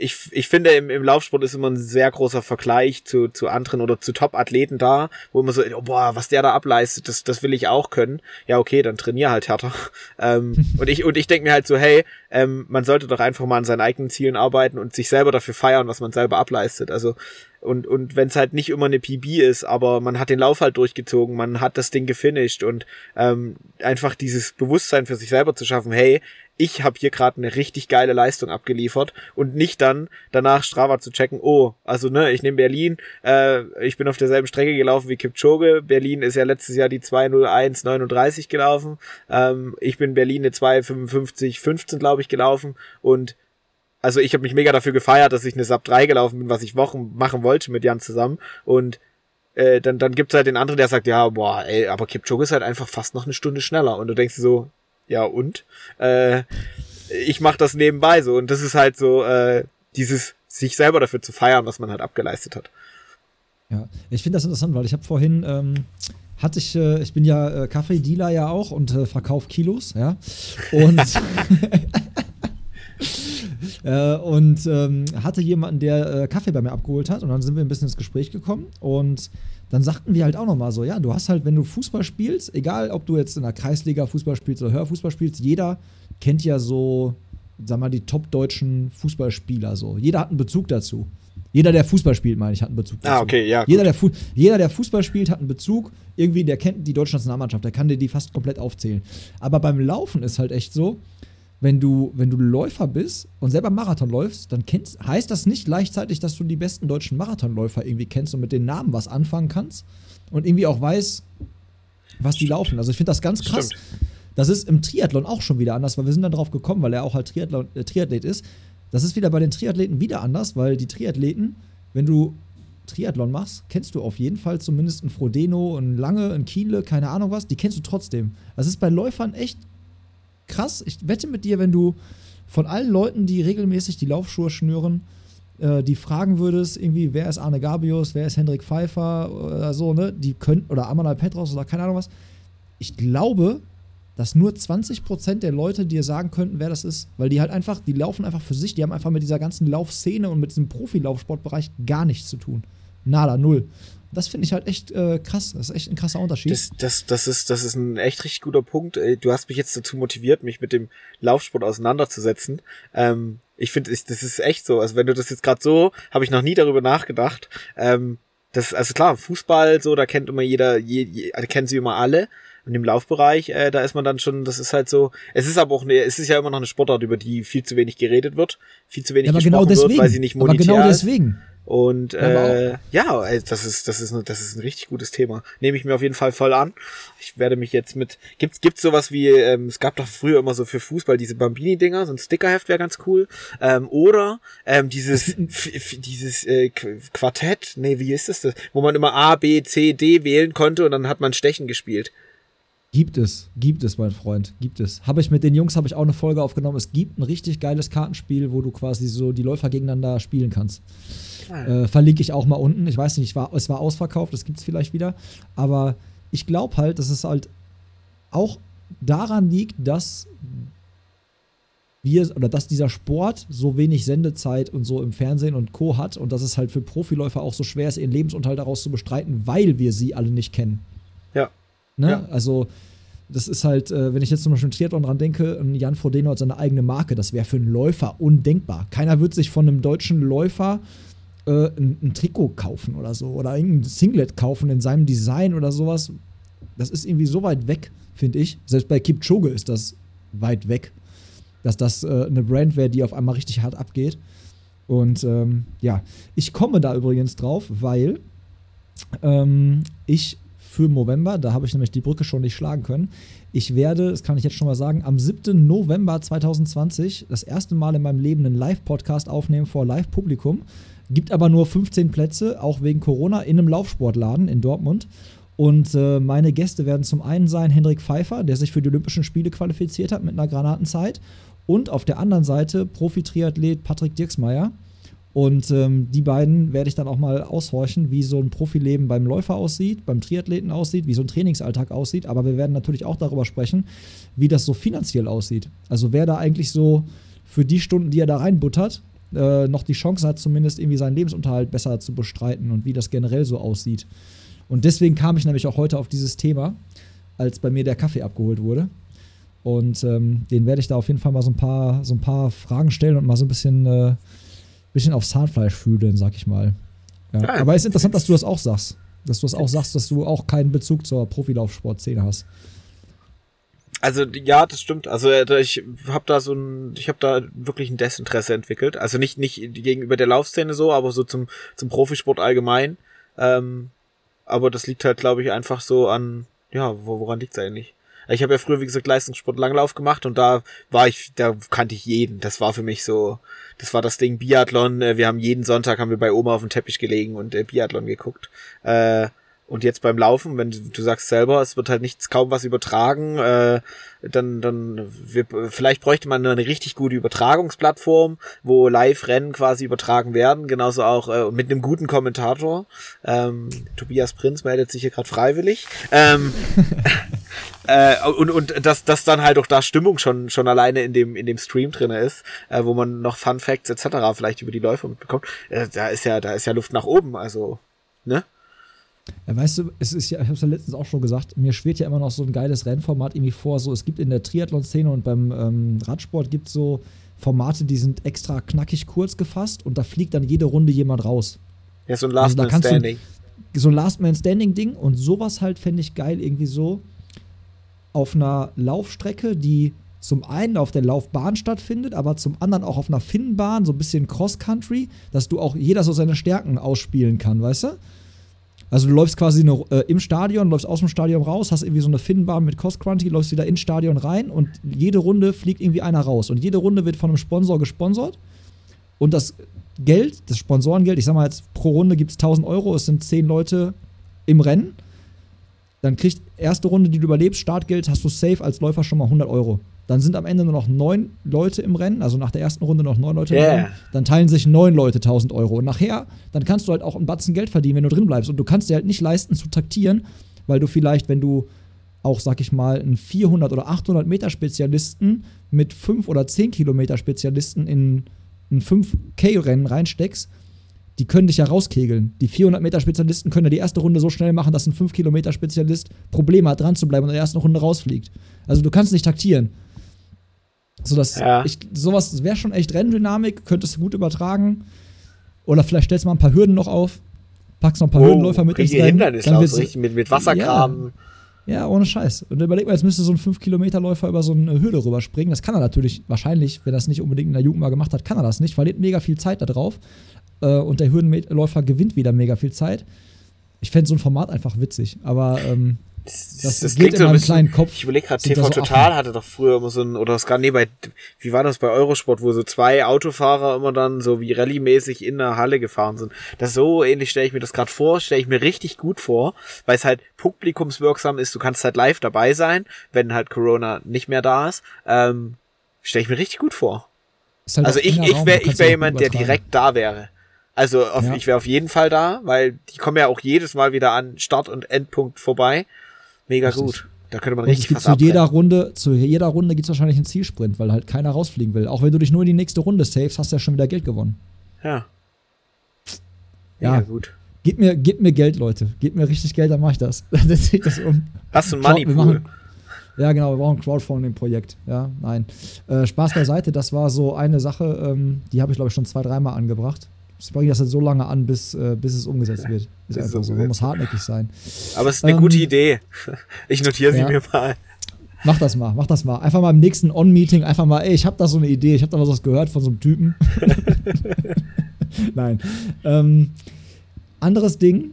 ich, ich finde, im, im Laufsport ist immer ein sehr großer Vergleich zu, zu anderen oder zu Top-Athleten da, wo immer so, oh, boah, was der da ableistet, das, das will ich auch können. Ja, okay, dann trainier halt härter. [LAUGHS] ähm, [LAUGHS] und ich, und ich denke mir halt so, hey, ähm, man sollte doch einfach mal an seinen eigenen Zielen arbeiten und sich selber dafür feiern, was man selber ableistet. Also, und, und wenn es halt nicht immer eine PB ist, aber man hat den Lauf halt durchgezogen, man hat das Ding gefinisht und ähm, einfach dieses Bewusstsein für sich selber zu schaffen, hey, ich habe hier gerade eine richtig geile Leistung abgeliefert und nicht dann danach Strava zu checken, oh, also ne, ich nehme Berlin, äh, ich bin auf derselben Strecke gelaufen wie Kipchoge, Berlin ist ja letztes Jahr die 201,39 gelaufen, ähm, ich bin Berlin eine 255,15 glaube ich gelaufen. Und also ich habe mich mega dafür gefeiert, dass ich eine Sub 3 gelaufen bin, was ich Wochen machen wollte mit Jan zusammen. Und äh, dann, dann gibt's halt den anderen, der sagt, ja, boah, ey, aber Kipchoge ist halt einfach fast noch eine Stunde schneller. Und du denkst so, ja und? Äh, ich mache das nebenbei so und das ist halt so äh, dieses sich selber dafür zu feiern, was man halt abgeleistet hat. Ja, ich finde das interessant, weil ich habe vorhin ähm, hatte ich, äh, ich bin ja äh, Kaffeedealer ja auch und äh, verkaufe Kilos, ja. Und [LAUGHS] [LAUGHS] äh, und ähm, hatte jemanden, der äh, Kaffee bei mir abgeholt hat und dann sind wir ein bisschen ins Gespräch gekommen und dann sagten wir halt auch nochmal so, ja, du hast halt, wenn du Fußball spielst, egal ob du jetzt in der Kreisliga Fußball spielst oder Hörfußball spielst, jeder kennt ja so, sag mal, die top-deutschen Fußballspieler so. Jeder hat einen Bezug dazu. Jeder, der Fußball spielt, meine ich, hat einen Bezug ah, dazu. Ah, okay, ja. Jeder der, jeder, der Fußball spielt, hat einen Bezug. Irgendwie, der kennt die deutsche Nationalmannschaft, der kann dir die fast komplett aufzählen. Aber beim Laufen ist halt echt so, wenn du, wenn du Läufer bist und selber Marathon läufst, dann kennst, heißt das nicht gleichzeitig, dass du die besten deutschen Marathonläufer irgendwie kennst und mit den Namen was anfangen kannst und irgendwie auch weißt, was die laufen. Also ich finde das ganz krass. Stimmt. Das ist im Triathlon auch schon wieder anders, weil wir sind dann drauf gekommen, weil er auch halt Triathlon, äh, Triathlet ist. Das ist wieder bei den Triathleten wieder anders, weil die Triathleten, wenn du Triathlon machst, kennst du auf jeden Fall zumindest ein Frodeno, ein Lange, ein Kiele, keine Ahnung was, die kennst du trotzdem. Das ist bei Läufern echt krass. Ich wette mit dir, wenn du von allen Leuten, die regelmäßig die Laufschuhe schnüren, äh, die fragen würdest, irgendwie, wer ist Arne Gabius, wer ist Hendrik Pfeiffer oder so, ne? Die könnten, oder Amanal Petros oder keine Ahnung was. Ich glaube, dass nur 20% der Leute dir sagen könnten, wer das ist. Weil die halt einfach, die laufen einfach für sich, die haben einfach mit dieser ganzen Laufszene und mit diesem Profilaufsportbereich gar nichts zu tun. Nada, null. Das finde ich halt echt äh, krass. Das ist echt ein krasser Unterschied. Das, das, das, ist, das ist ein echt richtig guter Punkt. Du hast mich jetzt dazu motiviert, mich mit dem Laufsport auseinanderzusetzen. Ähm, ich finde, das ist echt so. Also wenn du das jetzt gerade so, habe ich noch nie darüber nachgedacht. Ähm, das, also klar, Fußball, so, da kennt immer jeder, je, je, da kennen sie immer alle. Und im Laufbereich, äh, da ist man dann schon, das ist halt so. Es ist aber auch eine, es ist ja immer noch eine Sportart, über die viel zu wenig geredet wird, viel zu wenig ja, gesprochen genau deswegen, wird, weil sie nicht monetär aber genau deswegen. Und äh, ja, das ist das ist das ist ein richtig gutes Thema. Nehme ich mir auf jeden Fall voll an. Ich werde mich jetzt mit gibt's gibt's sowas wie ähm, es gab doch früher immer so für Fußball diese Bambini Dinger, so ein Stickerheft wäre ganz cool. Ähm, oder ähm, dieses [LAUGHS] dieses äh, Quartett, nee, wie ist das das, wo man immer A B C D wählen konnte und dann hat man Stechen gespielt. Gibt es, gibt es, mein Freund, gibt es. Habe ich mit den Jungs habe ich auch eine Folge aufgenommen. Es gibt ein richtig geiles Kartenspiel, wo du quasi so die Läufer gegeneinander spielen kannst. Äh, verlinke ich auch mal unten. Ich weiß nicht, war, es war ausverkauft, das gibt es vielleicht wieder. Aber ich glaube halt, dass es halt auch daran liegt, dass wir oder dass dieser Sport so wenig Sendezeit und so im Fernsehen und Co. hat und dass es halt für Profiläufer auch so schwer ist, ihren Lebensunterhalt daraus zu bestreiten, weil wir sie alle nicht kennen. Ja. Ne? Ja. Also, das ist halt, äh, wenn ich jetzt zum Beispiel Triathlon dran denke, Jan Frodeno hat seine eigene Marke, das wäre für einen Läufer undenkbar. Keiner wird sich von einem deutschen Läufer äh, ein, ein, Trikot kaufen oder so oder irgendein Singlet kaufen in seinem Design oder sowas. Das ist irgendwie so weit weg, finde ich. Selbst bei Kipchoge ist das weit weg, dass das äh, eine Brand wäre, die auf einmal richtig hart abgeht. Und ähm, ja, ich komme da übrigens drauf, weil ähm, ich für November, da habe ich nämlich die Brücke schon nicht schlagen können. Ich werde, das kann ich jetzt schon mal sagen, am 7. November 2020 das erste Mal in meinem Leben einen Live-Podcast aufnehmen vor Live-Publikum. Gibt aber nur 15 Plätze, auch wegen Corona, in einem Laufsportladen in Dortmund. Und äh, meine Gäste werden zum einen sein Hendrik Pfeiffer, der sich für die Olympischen Spiele qualifiziert hat mit einer Granatenzeit. Und auf der anderen Seite Profi-Triathlet Patrick Dirksmeier. Und ähm, die beiden werde ich dann auch mal aushorchen, wie so ein Profileben beim Läufer aussieht, beim Triathleten aussieht, wie so ein Trainingsalltag aussieht. Aber wir werden natürlich auch darüber sprechen, wie das so finanziell aussieht. Also wer da eigentlich so für die Stunden, die er da reinbuttert, äh, noch die Chance hat, zumindest irgendwie seinen Lebensunterhalt besser zu bestreiten und wie das generell so aussieht. Und deswegen kam ich nämlich auch heute auf dieses Thema, als bei mir der Kaffee abgeholt wurde. Und ähm, den werde ich da auf jeden Fall mal so ein paar, so ein paar Fragen stellen und mal so ein bisschen, äh, bisschen aufs Zahnfleisch fühlen, sag ich mal. Ja. Ja. Aber es ist interessant, dass du das auch sagst. Dass du das auch sagst, dass du auch keinen Bezug zur Profilaufsportszene hast. Also ja, das stimmt. Also äh, ich habe da so ein, ich habe da wirklich ein Desinteresse entwickelt. Also nicht nicht gegenüber der Laufszene so, aber so zum zum Profisport allgemein. Ähm, aber das liegt halt, glaube ich, einfach so an, ja, wo, woran liegt's eigentlich? Ich habe ja früher, wie gesagt, Leistungssport Langlauf gemacht und da war ich, da kannte ich jeden. Das war für mich so, das war das Ding Biathlon. Äh, Wir haben jeden Sonntag haben wir bei Oma auf dem Teppich gelegen und äh, Biathlon geguckt. Äh, und jetzt beim Laufen, wenn du, du sagst selber, es wird halt nichts kaum was übertragen, äh, dann, dann wir, vielleicht bräuchte man eine richtig gute Übertragungsplattform, wo Live-Rennen quasi übertragen werden, genauso auch äh, mit einem guten Kommentator. Ähm, Tobias Prinz meldet sich hier gerade freiwillig. Ähm, [LAUGHS] [LAUGHS] äh, und und dass dass dann halt auch da Stimmung schon schon alleine in dem in dem Stream drinne ist, äh, wo man noch Fun Facts etc. vielleicht über die Läufer mitbekommt. Äh, da ist ja da ist ja Luft nach oben, also ne? Ja, weißt du, es ist ja, ich habe es ja letztens auch schon gesagt, mir schwirrt ja immer noch so ein geiles Rennformat irgendwie vor. So, es gibt in der Triathlon-Szene und beim ähm, Radsport gibt so Formate, die sind extra knackig kurz gefasst und da fliegt dann jede Runde jemand raus. Ja, so ein Also Last da Man kannst du- Standing. So ein Last-Man-Standing-Ding und sowas halt fände ich geil, irgendwie so auf einer Laufstrecke, die zum einen auf der Laufbahn stattfindet, aber zum anderen auch auf einer Finnbahn, so ein bisschen Cross-Country, dass du auch jeder so seine Stärken ausspielen kann, weißt du? Also du läufst quasi eine, äh, im Stadion, läufst aus dem Stadion raus, hast irgendwie so eine Finnbahn mit Cross-Country, läufst wieder ins Stadion rein und jede Runde fliegt irgendwie einer raus. Und jede Runde wird von einem Sponsor gesponsert. Und das Geld, das Sponsorengeld, ich sag mal jetzt pro Runde gibt es 1000 Euro, es sind 10 Leute im Rennen. Dann kriegt erste Runde, die du überlebst, Startgeld, hast du safe als Läufer schon mal 100 Euro. Dann sind am Ende nur noch neun Leute im Rennen, also nach der ersten Runde noch neun Leute Yeah. im Rennen. Dann teilen sich neun Leute 1000 Euro. Und nachher, dann kannst du halt auch einen Batzen Geld verdienen, wenn du drin bleibst. Und du kannst dir halt nicht leisten zu taktieren, weil du vielleicht, wenn du auch, sag ich mal, einen 400 oder 800 Meter Spezialisten mit 5 oder 10 Kilometer Spezialisten in ein 5K-Rennen reinsteckst, die können dich ja rauskegeln. Die 400 Meter Spezialisten können ja die erste Runde so schnell machen, dass ein 5 Kilometer Spezialist Probleme hat, dran zu bleiben und in der ersten Runde rausfliegt. Also du kannst nicht taktieren. So dass Ja. ich, sowas wäre schon echt Renndynamik, könntest du gut übertragen. Oder vielleicht stellst du mal ein paar Hürden noch auf, packst noch ein paar Hürdenläufer mit ins Rennen. Hindernislauf, wird's- richtig mit, mit Wassergraben. ja, ohne Scheiß. Und überleg mal, jetzt müsste so ein 5-Kilometer-Läufer über so eine Hürde rüberspringen. Das kann er natürlich, wahrscheinlich, wenn er es nicht unbedingt in der Jugend mal gemacht hat, kann er das nicht, verliert mega viel Zeit da drauf. Äh, und der Hürdenläufer gewinnt wieder mega viel Zeit. Ich fände so ein Format einfach witzig. Aber ähm, Das, Das das geht in meinem bisschen, kleinen Kopf, Ich überlege gerade, TV so Total Affen. hatte doch früher immer so ein, oder das gar, nee, bei, wie war das bei Eurosport, wo so zwei Autofahrer immer dann so wie Rallye-mäßig in der Halle gefahren sind. Das so ähnlich stelle ich mir das gerade vor, stelle ich mir richtig gut vor, weil es halt publikumswirksam ist, du kannst halt live dabei sein, wenn halt Corona nicht mehr da ist. Ähm, stelle ich mir richtig gut vor. halt Also ich, ich wäre ich wär jemand, der direkt da wäre. Also auf, Ja. ich wäre auf jeden Fall da, weil die kommen ja auch jedes Mal wieder an Start- und Endpunkt vorbei. Mega Richtig. gut. Da könnte man Und richtig was zu jeder. Runde, zu jeder Runde gibt es wahrscheinlich einen Zielsprint, weil halt keiner rausfliegen will. Auch wenn du dich nur in die nächste Runde savest, hast du ja schon wieder Geld gewonnen. Ja. Ja. Mega gut. Gib mir, gib mir Geld, Leute. Gib mir richtig Geld, dann mach ich das. [LAUGHS] dann setze ich das um. Hast du ein Moneypool? machen- Ja, genau, wir brauchen ein Crowdfunding-Projekt. Ja, nein. Äh, Spaß beiseite, das war so eine Sache, ähm, die habe ich, glaube ich, schon zwei, dreimal angebracht. Ich bringe das jetzt so lange an, bis, äh, bis es umgesetzt wird. Ist Bis einfach so. Man muss hartnäckig sein. Aber es ist eine Ähm, gute Idee. [LAUGHS] Ich notiere sie ja. mir mal. Mach das mal, mach das mal. Einfach mal im nächsten On-Meeting, einfach mal, ey, ich habe da so eine Idee, ich habe da was gehört von so einem Typen. [LAUGHS] Nein. Ähm, anderes Ding,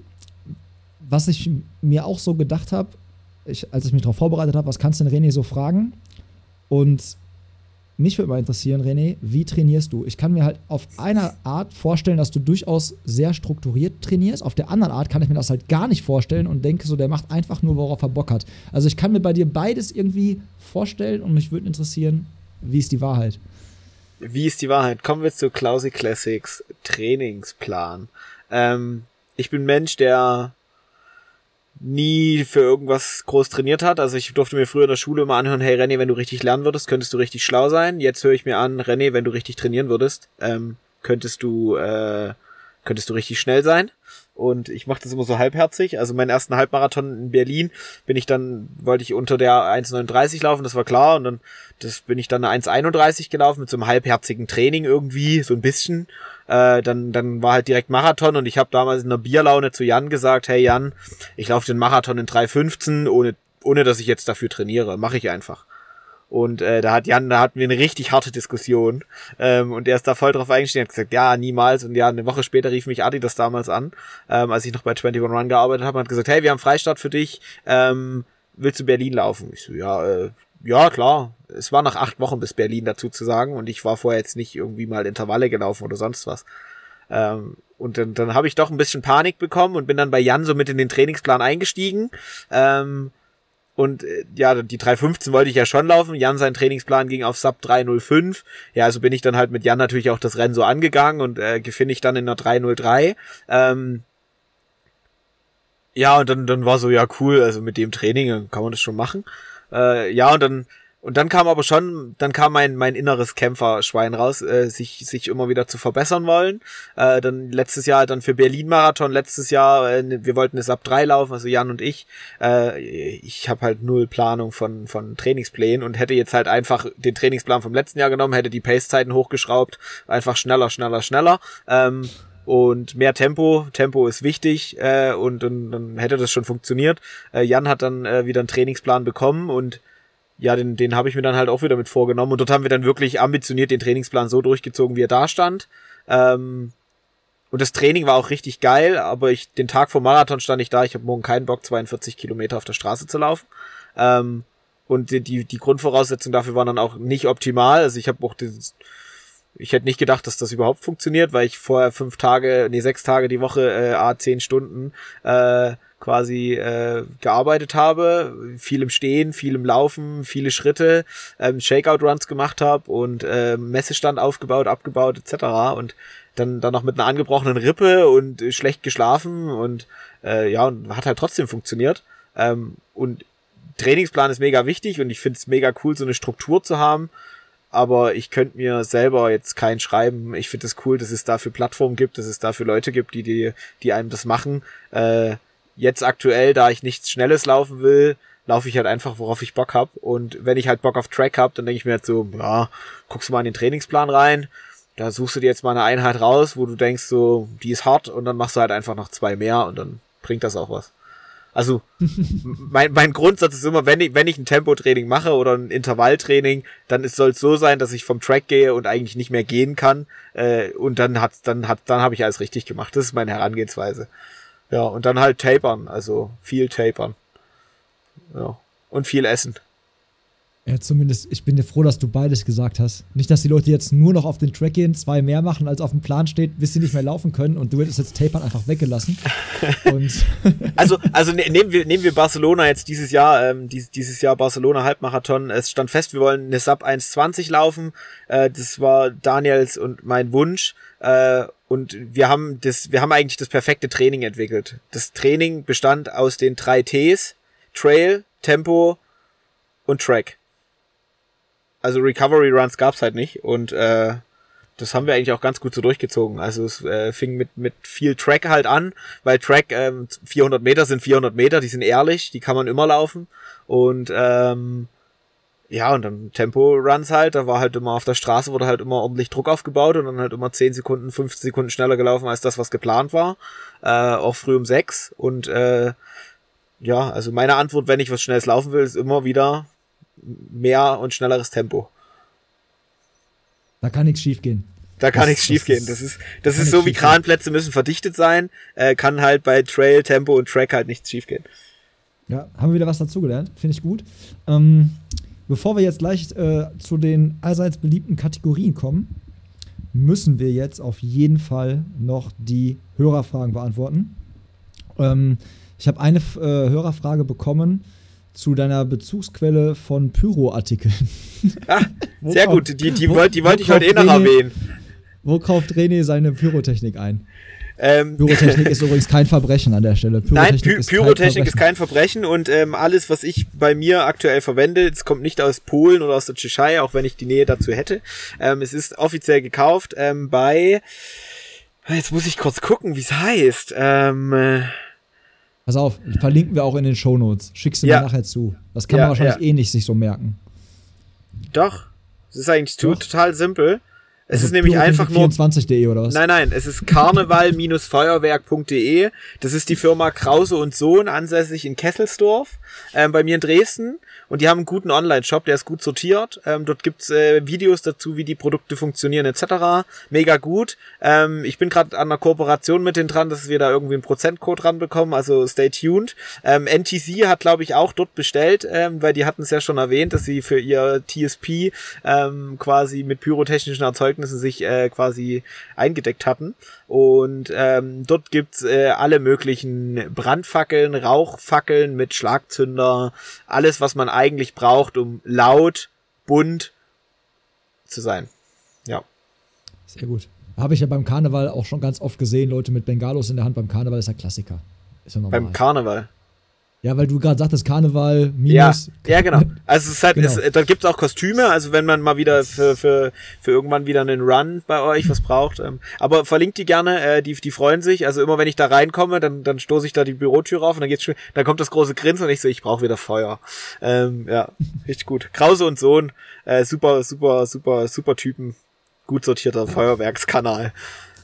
was ich mir auch so gedacht habe, als ich mich darauf vorbereitet habe, was kannst du denn René so fragen? Und mich würde mal interessieren, René, wie trainierst du? Ich kann mir halt auf einer Art vorstellen, dass du durchaus sehr strukturiert trainierst. Auf der anderen Art kann ich mir das halt gar nicht vorstellen und denke so, der macht einfach nur, worauf er Bock hat. Also ich kann mir bei dir beides irgendwie vorstellen und mich würde interessieren, wie ist die Wahrheit? Wie ist die Wahrheit? Kommen wir zu Klausi Classics Trainingsplan. Ähm, ich bin Mensch, der nie für irgendwas groß trainiert hat. Also ich durfte mir früher in der Schule immer anhören, hey René, wenn du richtig lernen würdest, könntest du richtig schlau sein. Jetzt höre ich mir an, René, wenn du richtig trainieren würdest, ähm, könntest du, äh, könntest du richtig schnell sein. Und ich mache das immer so halbherzig. Also meinen ersten Halbmarathon in Berlin bin ich dann, wollte ich unter der 1,39 laufen, das war klar. Und dann das bin ich dann eine 1,31 gelaufen mit so einem halbherzigen Training irgendwie, so ein bisschen. Äh, dann, dann war halt direkt Marathon und ich habe damals in einer Bierlaune zu Jan gesagt, hey Jan, ich laufe den Marathon in 3,15, ohne, ohne dass ich jetzt dafür trainiere. Mache ich einfach. Und äh, da hat Jan, da hatten wir eine richtig harte Diskussion. Ähm, und er ist da voll drauf eingestiegen hat gesagt, ja, niemals. Und ja, eine Woche später rief mich Adi das damals an, ähm, als ich noch bei 21 Run gearbeitet habe, und hat gesagt, hey, wir haben Freistaat für dich. Ähm, willst du Berlin laufen? Ich so, ja, äh, ja, klar. Es war nach acht Wochen bis Berlin dazu zu sagen und ich war vorher jetzt nicht irgendwie mal Intervalle gelaufen oder sonst was. Ähm, und dann, dann habe ich doch ein bisschen Panik bekommen und bin dann bei Jan so mit in den Trainingsplan eingestiegen. Ähm, und äh, ja, die 315 wollte ich ja schon laufen. Jan, sein Trainingsplan ging auf Sub 305. Ja, also bin ich dann halt mit Jan natürlich auch das Rennen so angegangen und äh, gefinde ich dann in der 303. Ähm, ja, und dann, dann war so, ja, cool, also mit dem Training kann man das schon machen. Äh, ja, und dann und dann kam aber schon, dann kam mein, mein inneres Kämpferschwein raus, äh, sich, sich immer wieder zu verbessern wollen. Äh, dann letztes Jahr dann für Berlin-Marathon, letztes Jahr, äh, wir wollten es ab drei laufen, also Jan und ich. Äh, ich habe halt null Planung von, von Trainingsplänen und hätte jetzt halt einfach den Trainingsplan vom letzten Jahr genommen, hätte die Pace-Zeiten hochgeschraubt, einfach schneller, schneller, schneller. Ähm, und mehr Tempo. Tempo ist wichtig äh, und, und dann hätte das schon funktioniert. Äh, Jan hat dann äh, wieder einen Trainingsplan bekommen und ja, den, den habe ich mir dann halt auch wieder mit vorgenommen. Und dort haben wir dann wirklich ambitioniert den Trainingsplan so durchgezogen, wie er da stand. Ähm, und das Training war auch richtig geil, aber ich den Tag vor Marathon stand ich da, ich habe morgen keinen Bock, 42 Kilometer auf der Straße zu laufen. Ähm, und die, die, die Grundvoraussetzungen dafür waren dann auch nicht optimal. Also ich habe auch dieses, ich hätte nicht gedacht, dass das überhaupt funktioniert, weil ich vorher fünf Tage, nee, sechs Tage die Woche, äh, a zehn Stunden äh, quasi äh, gearbeitet habe, viel im Stehen, viel im Laufen, viele Schritte, ähm, Shakeout-Runs gemacht habe und äh, Messestand aufgebaut, abgebaut etc. Und dann dann noch mit einer angebrochenen Rippe und äh, schlecht geschlafen und äh, ja und hat halt trotzdem funktioniert. Ähm, und Trainingsplan ist mega wichtig und ich finde es mega cool, so eine Struktur zu haben. Aber ich könnte mir selber jetzt keinen schreiben. Ich finde es das cool, dass es dafür Plattformen gibt, dass es dafür Leute gibt, die, die, die einem das machen. Äh, jetzt aktuell, da ich nichts Schnelles laufen will, laufe ich halt einfach, worauf ich Bock hab. Und wenn ich halt Bock auf Track hab, dann denke ich mir halt so, ja, guckst du mal in den Trainingsplan rein, da suchst du dir jetzt mal eine Einheit raus, wo du denkst so, die ist hart und dann machst du halt einfach noch zwei mehr und dann bringt das auch was. Also [LAUGHS] mein, mein Grundsatz ist immer, wenn ich, wenn ich ein Tempotraining mache oder ein Intervalltraining, dann soll es so sein, dass ich vom Track gehe und eigentlich nicht mehr gehen kann. Äh, und dann hat dann hat dann habe ich alles richtig gemacht. Das ist meine Herangehensweise. Ja, und dann halt tapern, also viel tapern. Ja. Und viel essen. Ja, zumindest, ich bin dir froh, dass du beides gesagt hast. Nicht, dass die Leute jetzt nur noch auf den Track gehen, zwei mehr machen, als auf dem Plan steht, bis sie nicht mehr laufen können und du hättest jetzt Tapern einfach weggelassen. [LAUGHS] also, also ne, nehmen wir, nehmen wir Barcelona jetzt dieses Jahr, ähm, dieses, dieses Jahr Barcelona Halbmarathon. Es stand fest, wir wollen eine Sub 1,20 laufen. Äh, das war Daniels und mein Wunsch. Äh, und wir haben das, wir haben eigentlich das perfekte Training entwickelt. Das Training bestand aus den drei Ts: Trail, Tempo und Track. Also Recovery Runs gab's halt nicht und äh, das haben wir eigentlich auch ganz gut so durchgezogen. Also es äh, fing mit mit viel Track halt an, weil Track ähm, 400 Meter sind 400 Meter, die sind ehrlich, die kann man immer laufen und ähm, ja, und dann Tempo-Runs halt, da war halt immer auf der Straße, wurde halt immer ordentlich Druck aufgebaut und dann halt immer 10 Sekunden, 15 Sekunden schneller gelaufen als das, was geplant war. Äh, auch früh um 6. Und äh, ja, also meine Antwort, wenn ich was Schnelles laufen will, ist immer wieder mehr und schnelleres Tempo. Da kann nichts schiefgehen. Da kann nichts schiefgehen. Das ist, das ist so wie Kranplätze müssen verdichtet sein, äh, kann halt bei Trail, Tempo und Track halt nichts schiefgehen. Ja, haben wir wieder was dazugelernt. Finde ich gut. Ähm, Bevor wir jetzt gleich äh, zu den allseits beliebten Kategorien kommen, müssen wir jetzt auf jeden Fall noch die Hörerfragen beantworten. Ähm, ich habe eine äh, Hörerfrage bekommen zu deiner Bezugsquelle von Pyro-Artikeln. [LAUGHS] Ah, sehr gut, die, die, wollte, die wollte ich heute eh noch erwähnen. Wo kauft René seine Pyrotechnik ein? Ähm, Pyrotechnik [LAUGHS] ist übrigens kein Verbrechen an der Stelle. Nein, Py ist Pyrotechnik kein ist kein Verbrechen und ähm, alles, was ich bei mir aktuell verwende, es kommt nicht aus Polen oder aus der Tschechei, auch wenn ich die Nähe dazu hätte. Ähm, es ist offiziell gekauft ähm, bei, jetzt muss ich kurz gucken, wie es heißt. Ähm, äh, Pass auf, verlinken wir auch in den Shownotes. Schickst du Ja. mir nachher zu. Das kann Ja, man wahrscheinlich ja. eh nicht sich so merken. doch, es ist eigentlich Doch. total simpel. Es ist nämlich einfach nur 24.de oder was? Nein, nein, es ist karneval-feuerwerk.de. Das ist die Firma Krause und Sohn, ansässig in Kesselsdorf, ähm, bei mir in Dresden. Und die haben einen guten Online-Shop, der ist gut sortiert. Ähm, dort gibt's äh, Videos dazu, wie die Produkte funktionieren etc. Mega gut. Ähm, ich bin gerade an einer Kooperation mit denen dran, dass wir da irgendwie einen Prozentcode ranbekommen, also stay tuned. Ähm, NTC hat, glaube ich, auch dort bestellt, ähm, weil die hatten es ja schon erwähnt, dass sie für ihr TSP ähm, quasi mit pyrotechnischen Erzeugnissen sich äh, quasi eingedeckt hatten. Und ähm, dort gibt's äh, alle möglichen Brandfackeln, Rauchfackeln mit Schlagzünder, alles, was man eigentlich braucht, um laut, bunt zu sein. Ja. Sehr gut. Habe ich ja beim Karneval auch schon ganz oft gesehen, Leute mit Bengalos in der Hand. Beim Karneval ist ja Klassiker. Ist ja normal. Beim Karneval. Ja, weil du gerade sagtest, Karneval Ja, minus. ja, genau. Also es ist halt, Genau. es, da gibt's auch Kostüme, also wenn man mal wieder für, für, für irgendwann wieder einen Run bei euch was braucht. Ähm, aber verlinkt die gerne, äh, die, die freuen sich. Also immer wenn ich da reinkomme, dann, dann stoße ich da die Bürotür auf und dann geht's schon, dann kommt das große Grinsen und ich so, ich brauche wieder Feuer. Ähm, ja, richtig gut. Krause und Sohn, äh, super, super, super, super Typen. Gut sortierter Feuerwerkskanal.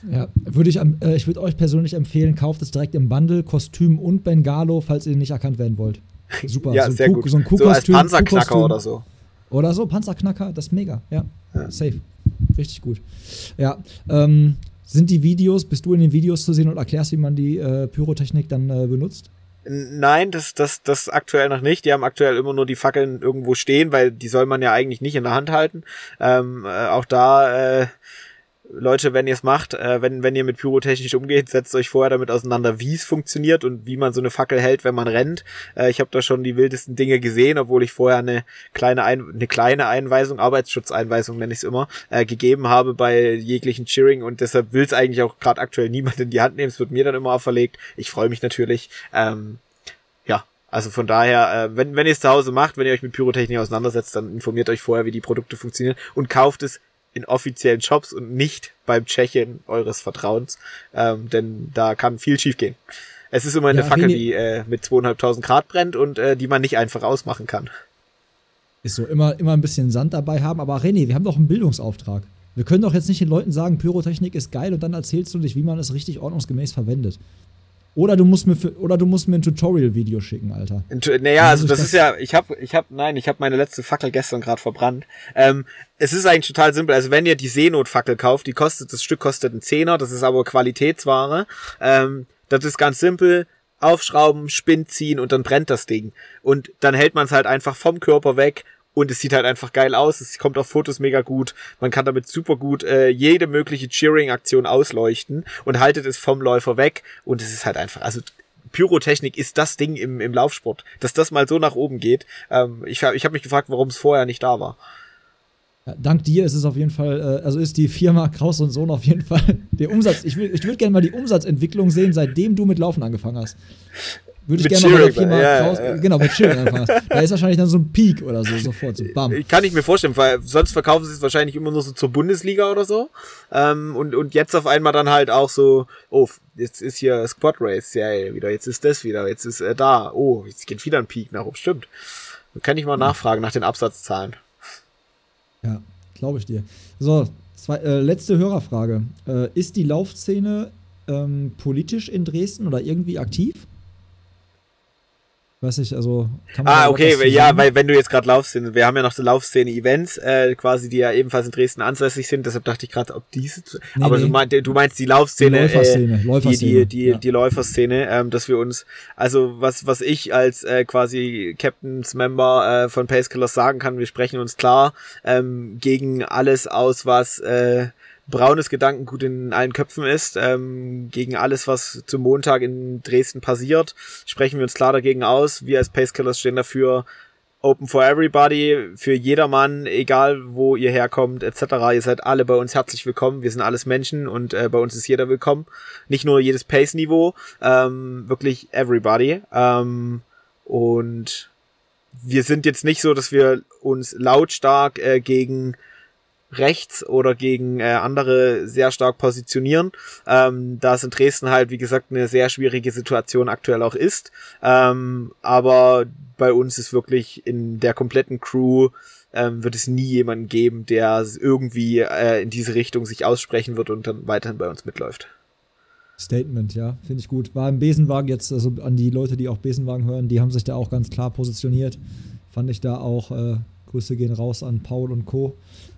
Ja, würde ich, äh, ich würde euch persönlich empfehlen, kauft es direkt im Bundle, Kostüm und Bengalo, falls ihr nicht erkannt werden wollt. Super. [LAUGHS] Ja, so ein sehr Kuh- gut. So ein so Kuhkostüm. Panzerknacker Kuhkostüm. oder so. Oder so, Panzerknacker, das ist mega. Ja, safe. Richtig gut. Ja, ähm, sind die Videos, bist du in den Videos zu sehen und erklärst, wie man die äh, Pyrotechnik dann äh, benutzt? Nein, das, das, das aktuell noch nicht. Die haben aktuell immer nur die Fackeln irgendwo stehen, weil die soll man ja eigentlich nicht in der Hand halten. Ähm, äh, auch da, äh, Leute, wenn ihr es macht, äh, wenn, wenn ihr mit Pyrotechnik umgeht, setzt euch vorher damit auseinander, wie es funktioniert und wie man so eine Fackel hält, wenn man rennt. Äh, ich habe da schon die wildesten Dinge gesehen, obwohl ich vorher eine kleine, Ein eine kleine Einweisung, Arbeitsschutzeinweisung nenne ich es immer, äh, gegeben habe bei jeglichen Cheering und deshalb will es eigentlich auch gerade aktuell niemand in die Hand nehmen. Es wird mir dann immer auferlegt. Ich freue mich natürlich. Ähm, ja, also von daher, äh, wenn, wenn ihr es zu Hause macht, wenn ihr euch mit Pyrotechnik auseinandersetzt, dann informiert euch vorher, wie die Produkte funktionieren und kauft es in offiziellen Shops und nicht beim Tschechien eures Vertrauens, ähm, denn da kann viel schiefgehen. Es ist immer eine Ja, Fackel, die äh, mit zweieinhalbtausend Grad brennt und äh, die man nicht einfach ausmachen kann. Ist so, immer, immer ein bisschen Sand dabei haben. Aber René, wir haben doch einen Bildungsauftrag. Wir können doch jetzt nicht den Leuten sagen, Pyrotechnik ist geil und dann erzählst du dich, wie man es richtig ordnungsgemäß verwendet. Oder du musst mir, für, oder du musst mir ein Tutorial-Video schicken, Alter. Naja, also das das- ist ja, ich habe, ich habe, nein, ich habe meine letzte Fackel gestern gerade verbrannt. Ähm, es ist eigentlich total simpel. Also wenn ihr die Seenotfackel kauft, die kostet, das Stück kostet einen Zehner, das ist aber Qualitätsware. Ähm, das ist ganz simpel. Aufschrauben, Spind ziehen und dann brennt das Ding. Und dann hält man es halt einfach vom Körper weg und es sieht halt einfach geil aus. Es kommt auf Fotos mega gut. Man kann damit super gut äh, jede mögliche Cheering-Aktion ausleuchten und haltet es vom Läufer weg. Und es ist halt einfach, also Pyrotechnik ist das Ding im, im Laufsport. Dass das mal so nach oben geht. Ähm, ich ich habe mich gefragt, warum es vorher nicht da war. Dank dir ist es auf jeden Fall, äh, also ist die Firma Kraus und Sohn auf jeden Fall [LAUGHS] der Umsatz. Ich, will- ich würde gerne mal die Umsatzentwicklung sehen, seitdem du mit Laufen angefangen hast. Würde ich Mit gerne mal der Cheering, Firma ja, Kraus, ja. genau, mit Cheering anfangen. Da ist wahrscheinlich dann so ein Peak oder so, sofort, so bam. Kann ich mir vorstellen, weil sonst verkaufen sie es wahrscheinlich immer nur so zur Bundesliga oder so. Ähm, und, und jetzt auf einmal dann halt auch so, oh, jetzt ist hier Squad Race Serie wieder, jetzt ist das wieder, jetzt ist äh, da, oh, jetzt geht wieder ein Peak nach oben, stimmt. Kann ich mal nachfragen nach den Absatzzahlen. Ja, glaube ich dir. So, zwei, äh, letzte Hörerfrage. Äh, ist die Laufszene ähm, politisch in Dresden oder irgendwie aktiv? Weiß ich, also kann man Ah, okay, ja, weil wenn du jetzt gerade Laufszene, wir haben ja noch so Laufszene-Events, äh, quasi, die ja ebenfalls in Dresden ansässig sind, deshalb dachte ich gerade, ob diese, Nee, aber nee. Du, meinst, du meinst die die Laufszene, Läuferszene, äh, die, Läuferszene. die, die, ja. die Läuferszene, ähm, dass wir uns, also was, was ich als äh, quasi Captain's Member äh, von Pace Killers sagen kann, wir sprechen uns klar ähm, gegen alles aus, was äh, braunes Gedankengut in allen Köpfen ist, ähm, gegen alles, was zum Montag in Dresden passiert, sprechen wir uns klar dagegen aus. Wir als Pace Killers stehen dafür, Open for everybody, für jedermann, egal wo ihr herkommt, etc. Ihr seid alle bei uns herzlich willkommen. Wir sind alles Menschen und äh, bei uns ist jeder willkommen. Nicht nur jedes Pace-Niveau, ähm, wirklich everybody. Ähm, und wir sind jetzt nicht so, dass wir uns lautstark äh, gegen rechts oder gegen äh, andere sehr stark positionieren, ähm, da es in Dresden halt, wie gesagt, eine sehr schwierige Situation aktuell auch ist. Ähm, aber bei uns ist wirklich in der kompletten Crew ähm, wird es nie jemanden geben, der irgendwie äh, in diese Richtung sich aussprechen wird und dann weiterhin bei uns mitläuft. Statement, ja, finde ich gut. War im Besenwagen jetzt, also an die Leute, die auch Besenwagen hören, die haben sich da auch ganz klar positioniert. Fand ich da auch, äh, Grüße gehen raus an Paul und Co.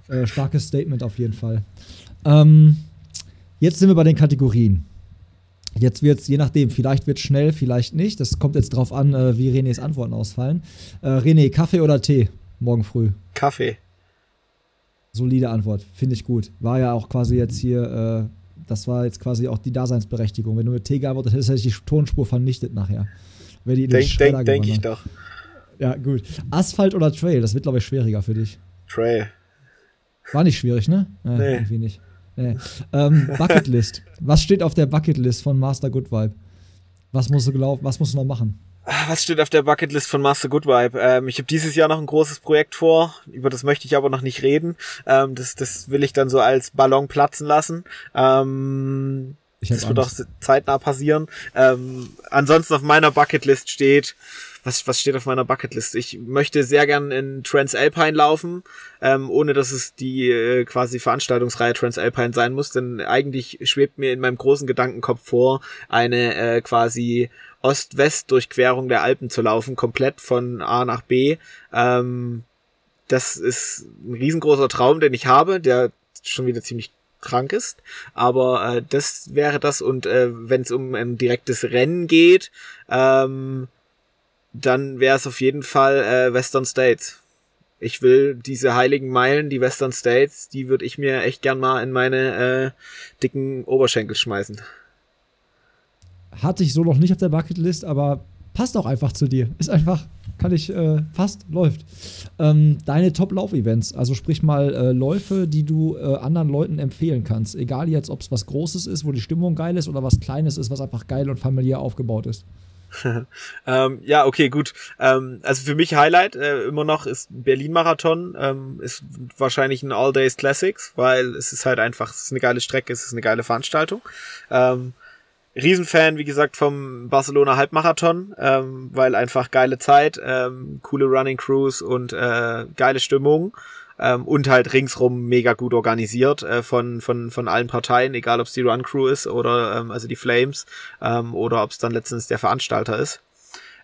Äh, starkes Statement auf jeden Fall. Ähm, jetzt sind wir bei den Kategorien. Jetzt wird es, je nachdem, vielleicht wird es schnell, vielleicht nicht. Das kommt jetzt drauf an, äh, wie Renés Antworten ausfallen. Äh, René, Kaffee oder Tee morgen früh? Kaffee. Solide Antwort, finde ich gut. War ja auch quasi jetzt hier, äh, das war jetzt quasi auch die Daseinsberechtigung. Wenn du mit Tee geantwortet hättest, hätte ich die Tonspur vernichtet nachher. Die denk, denk, denk ich doch. Ja, gut. Asphalt oder Trail? Das wird, glaube ich, schwieriger für dich. Trail. War nicht schwierig, ne? Ja, nee. Irgendwie nicht. Nee. Ähm, Bucketlist. Was steht auf der Bucketlist von Master Good Vibe? Was musst du gelaufen, was musst du noch machen? Ah, was steht auf der Bucketlist von Master Good Vibe? Ähm, ich habe dieses Jahr noch ein großes Projekt vor, über das möchte ich aber noch nicht reden. Ähm, das, das will ich dann so als Ballon platzen lassen. Ähm, das wird auch zeitnah passieren. Ähm, ansonsten auf meiner Bucketlist steht was, was steht auf meiner Bucketlist? Ich möchte sehr gern in Transalpine laufen, ähm, ohne dass es die äh, quasi Veranstaltungsreihe Transalpine sein muss, denn eigentlich schwebt mir in meinem großen Gedankenkopf vor, eine äh, quasi Ost-West-Durchquerung der Alpen zu laufen, komplett von A nach B. Ähm, das ist ein riesengroßer Traum, den ich habe, der schon wieder ziemlich krank ist. Aber äh, das wäre das. Und äh, wenn es um ein direktes Rennen geht, ähm, dann wäre es auf jeden Fall äh, Western States. Ich will diese heiligen Meilen, die Western States, die würde ich mir echt gern mal in meine äh, dicken Oberschenkel schmeißen. Hatte ich so noch nicht auf der Bucketlist, aber passt auch einfach zu dir. Ist einfach, kann ich, äh, passt, läuft. Ähm, deine Top-Lauf-Events, also sprich mal äh, Läufe, die du äh, anderen Leuten empfehlen kannst. Egal jetzt, ob es was Großes ist, wo die Stimmung geil ist, oder was Kleines ist, was einfach geil und familiär aufgebaut ist. [LAUGHS] ähm, ja, okay, gut. Ähm, also für mich Highlight äh, immer noch ist Berlin-Marathon. Ähm, ist wahrscheinlich ein All-Days Classics, weil es ist halt einfach, es ist eine geile Strecke, es ist eine geile Veranstaltung. Ähm, Riesenfan, wie gesagt, vom Barcelona Halbmarathon, ähm, weil einfach geile Zeit, ähm, coole Running Crews und äh, geile Stimmung ähm, und halt ringsrum mega gut organisiert äh, von, von, von allen Parteien, egal ob es die Run Crew ist oder ähm, also die Flames ähm, oder ob es dann letztens der Veranstalter ist.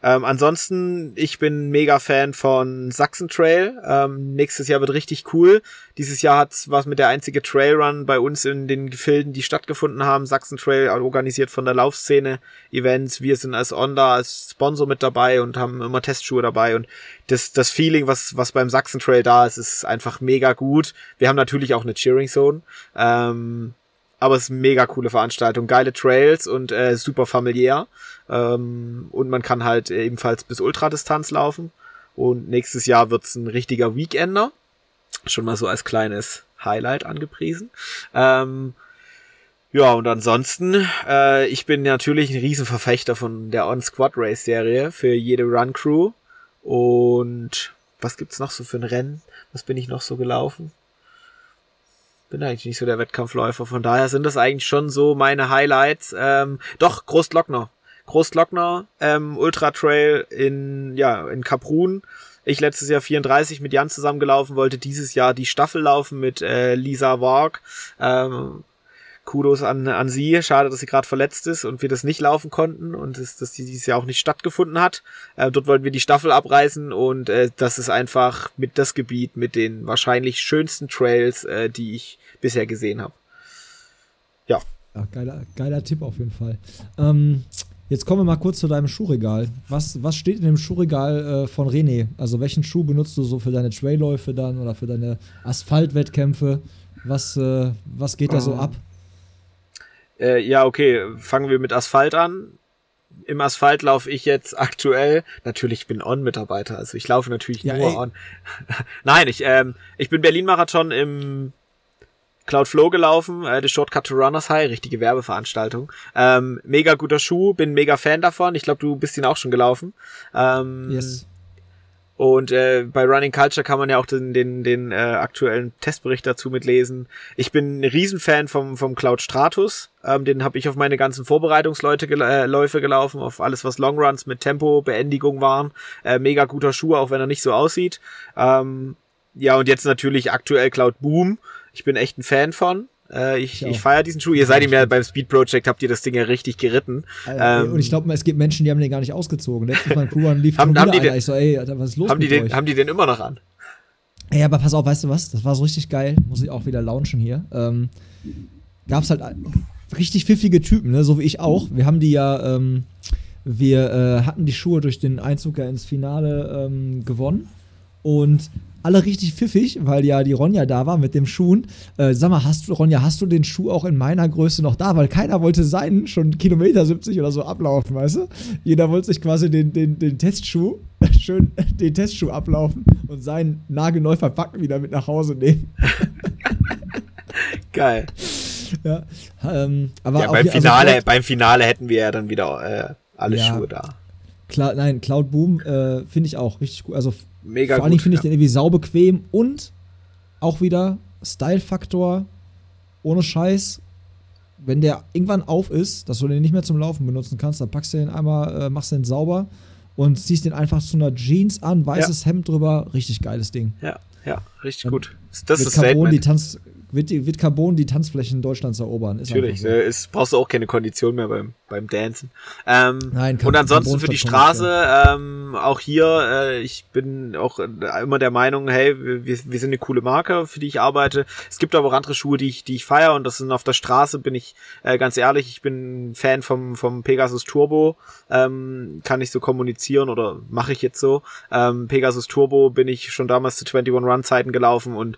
Ähm, ansonsten, ich bin mega Fan von Sachsen Trail. Ähm, nächstes Jahr wird richtig cool. Dieses Jahr hat was mit der einzige Trailrun bei uns in den Gefilden, die stattgefunden haben. Sachsen Trail organisiert von der Laufszene Events. Wir sind als Onda als Sponsor mit dabei und haben immer Testschuhe dabei und das, das Feeling, was, was beim Sachsen Trail da ist, ist einfach mega gut. Wir haben natürlich auch eine Cheering Zone. Ähm, aber es ist eine mega coole Veranstaltung. Geile Trails und äh, super familiär. Ähm, und man kann halt ebenfalls bis Ultradistanz laufen. Und nächstes Jahr wird's ein richtiger Weekender. Schon mal so als kleines Highlight angepriesen. Ähm, ja, und ansonsten, äh, ich bin natürlich ein Riesenverfechter von der On-Squad Race Serie für jede Run Crew. Und was gibt's noch so für ein Rennen? Was bin ich noch so gelaufen? bin eigentlich nicht so der Wettkampfläufer, von daher sind das eigentlich schon so meine Highlights. Ähm, doch, Großglockner. Großglockner, ähm, Ultra Trail in, ja, in Kaprun. Ich letztes Jahr 34 mit Jan zusammengelaufen, wollte dieses Jahr die Staffel laufen mit äh, Lisa Warg. Ähm, Kudos an, an sie. Schade, dass sie gerade verletzt ist und wir das nicht laufen konnten und das, dass dieses Jahr auch nicht stattgefunden hat. Äh, dort wollten wir die Staffel abreißen und äh, das ist einfach mit das Gebiet mit den wahrscheinlich schönsten Trails, äh, die ich bisher gesehen habe. Ja. ja geiler, geiler Tipp auf jeden Fall. Ähm, jetzt kommen wir mal kurz zu deinem Schuhregal. Was, was steht in dem Schuhregal äh, von René? Also welchen Schuh benutzt du so für deine Trailläufe dann oder für deine Asphaltwettkämpfe? Was, äh, was geht da so ab? Äh, ja, okay, fangen wir mit Asphalt an. im Asphalt laufe ich jetzt aktuell, natürlich ich bin On-Mitarbeiter, also ich laufe natürlich Ja, nur ey. On. [LAUGHS] Nein, ich, ähm, ich bin Berlin-Marathon im Cloud Flow gelaufen, äh, die Shortcut to Runners High, richtige Werbeveranstaltung. Ähm, mega guter Schuh, bin mega Fan davon. Ich glaube, du bist ihn auch schon gelaufen. Ähm, Yes. und äh, bei Running Culture kann man ja auch den, den, den äh, aktuellen Testbericht dazu mitlesen. Ich bin ein Riesenfan vom, vom Cloud Stratus. Ähm, den habe ich auf meine ganzen Vorbereitungsläufe gel äh, Läufe gelaufen, auf alles, was Longruns mit Tempo, Beendigung waren. Äh, mega guter Schuh, auch wenn er nicht so aussieht. Ähm, ja, und jetzt natürlich aktuell Cloud Boom. Ich bin echt ein Fan von. Äh, ich Ich ich feiere diesen Schuh. Ihr seid ihm ja beim Speed Project, habt ihr das Ding ja richtig geritten. Alter, Ähm, und ich glaube, es gibt Menschen, die haben den gar nicht ausgezogen. Letztes Mal Crewrun lief Haben- haben die den- Ich so, ey, Alter, was ist los Haben die, mit den, euch? haben die den immer noch an? Ey, aber pass auf, weißt du was? Das war so richtig geil. Muss ich auch wieder launchen hier. Ähm, gab's halt richtig pfiffige Typen, ne? so wie ich auch. Wir haben die ja, ähm, wir äh, hatten die Schuhe durch den Einzug ja ins Finale ähm, gewonnen. Und alle richtig pfiffig, weil ja die Ronja da war mit dem Schuhen. Äh, sag mal, hast du, Ronja, hast du den Schuh auch in meiner Größe noch da? Weil keiner wollte seinen schon Kilometer 70 oder so ablaufen, weißt du? Jeder wollte sich quasi den, den, den Testschuh, [LAUGHS] schön den Testschuh ablaufen und seinen nagelneu verpacken wieder mit nach Hause nehmen. [LAUGHS] Geil. ja, ähm, aber Ja, beim hier- also Finale, Cloud- beim Finale hätten wir ja dann wieder äh, alle Ja. Schuhe da. Cloud, nein, Cloud Boom äh, finde ich auch richtig gut. Also Mega vor gut, finde ich ja. den irgendwie saubequem und auch wieder Style-Faktor ohne Scheiß. Wenn der irgendwann auf ist, dass du den nicht mehr zum Laufen benutzen kannst, dann packst du den einmal, äh, machst den sauber und ziehst den einfach zu einer Jeans an, weißes Hemd drüber, richtig geiles Ding. Ja, ja, richtig gut. Das ist Carbon, die. Tanz, wird, wird Carbon die Tanzflächen Deutschlands erobern. Ist Natürlich, einfach ne, ist, brauchst du auch keine Kondition mehr beim, beim Dancen. Ähm, Nein, Carbon- und ansonsten Carbon für die Straße, ähm, auch hier, äh, ich bin auch äh, immer der Meinung, hey, wir, wir sind eine coole Marke, für die ich arbeite. Es gibt aber auch andere Schuhe, die ich, die ich feiere und das sind auf der Straße, bin ich äh, ganz ehrlich, ich bin Fan vom, vom Pegasus Turbo, ähm, kann ich so kommunizieren oder mache ich jetzt so. Ähm, Pegasus Turbo bin ich schon damals zu 21 Run Zeiten gelaufen und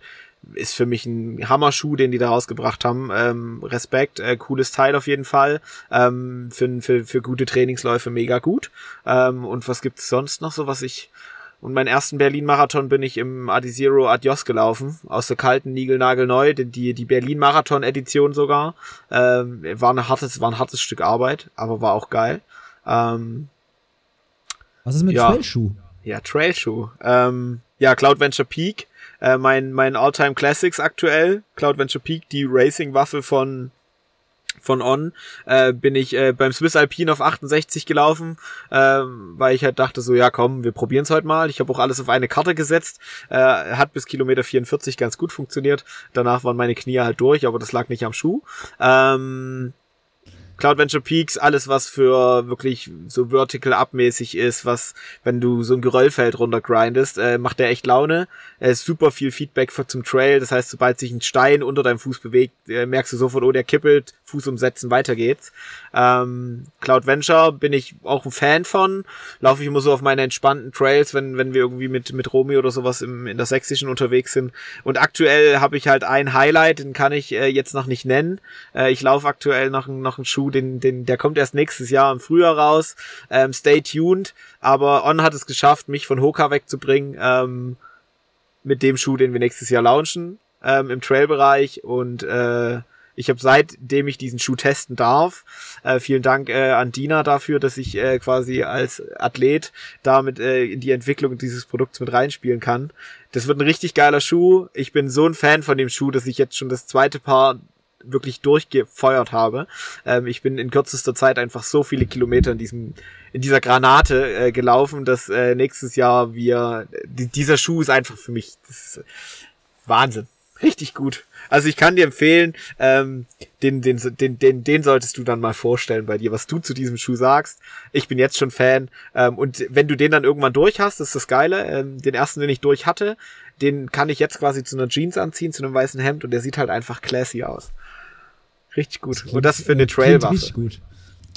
ist für mich ein Hammerschuh, den die da rausgebracht haben. Ähm, Respekt, äh, cooles Teil auf jeden Fall. Ähm, für, für, für gute Trainingsläufe mega gut. Ähm, und was gibt's sonst noch so, was ich und meinen ersten Berlin-Marathon bin ich im Adizero Adios gelaufen, aus der kalten Nigel neu, die, die, die Berlin-Marathon-Edition sogar. Ähm, war, ein hartes, war ein hartes Stück Arbeit, aber war auch geil. Ähm, Was ist mit Ja. Trailschuh? ja, Trailschuh. Ähm, ja, Cloud Venture Peak. Äh, mein, mein All-Time Classics aktuell. Cloud Venture Peak, die Racing-Waffe von von On, äh, bin ich äh, beim Swiss Alpine auf 68 gelaufen, ähm, weil ich halt dachte so, ja komm, wir probieren es heute mal. Ich habe auch alles auf eine Karte gesetzt, äh, hat bis Kilometer 44 ganz gut funktioniert. Danach waren meine Knie halt durch, aber das lag nicht am Schuh. Ähm, Cloud Venture Peaks, alles was für wirklich so vertical abmäßig ist, was, wenn du so ein Geröllfeld runtergrindest, äh, macht der echt Laune. Äh, super viel Feedback für, zum Trail, das heißt, sobald sich ein Stein unter deinem Fuß bewegt, äh, merkst du sofort, oh, der kippelt, Fuß umsetzen, weiter geht's. Ähm, Cloud Venture bin ich auch ein Fan von, laufe ich immer so auf meine entspannten Trails, wenn, wenn wir irgendwie mit, mit Romy oder sowas im, in der Sächsischen unterwegs sind. Und aktuell habe ich halt ein Highlight, den kann ich äh, jetzt noch nicht nennen. Äh, ich laufe aktuell noch, noch einen Schuh, den, den, der kommt erst nächstes Jahr im Frühjahr raus. Ähm, stay tuned. Aber On hat es geschafft, mich von Hoka wegzubringen, ähm, mit dem Schuh, den wir nächstes Jahr launchen, ähm, im Trailbereich. Und äh, ich habe seitdem ich diesen Schuh testen darf, äh, vielen Dank äh, an Dina dafür, dass ich äh, quasi als Athlet damit äh, in die Entwicklung dieses Produkts mit reinspielen kann. Das wird ein richtig geiler Schuh. Ich bin so ein Fan von dem Schuh, dass ich jetzt schon das zweite Paar wirklich durchgefeuert habe. Ähm, ich bin in kürzester Zeit einfach so viele Kilometer in diesem in dieser Granate äh, gelaufen, dass äh, nächstes Jahr wir die, dieser Schuh ist einfach für mich das ist Wahnsinn, richtig gut. Also ich kann dir empfehlen, ähm, den, den, den, den, den solltest du dann mal vorstellen bei dir, was du zu diesem Schuh sagst. Ich bin jetzt schon Fan. Ähm, und wenn du den dann irgendwann durch hast, ist das Geile. Ähm, den ersten, den ich durch hatte, den kann ich jetzt quasi zu einer Jeans anziehen, zu einem weißen Hemd und der sieht halt einfach classy aus. Richtig gut. und das für eine Trailwaffe. Richtig gut.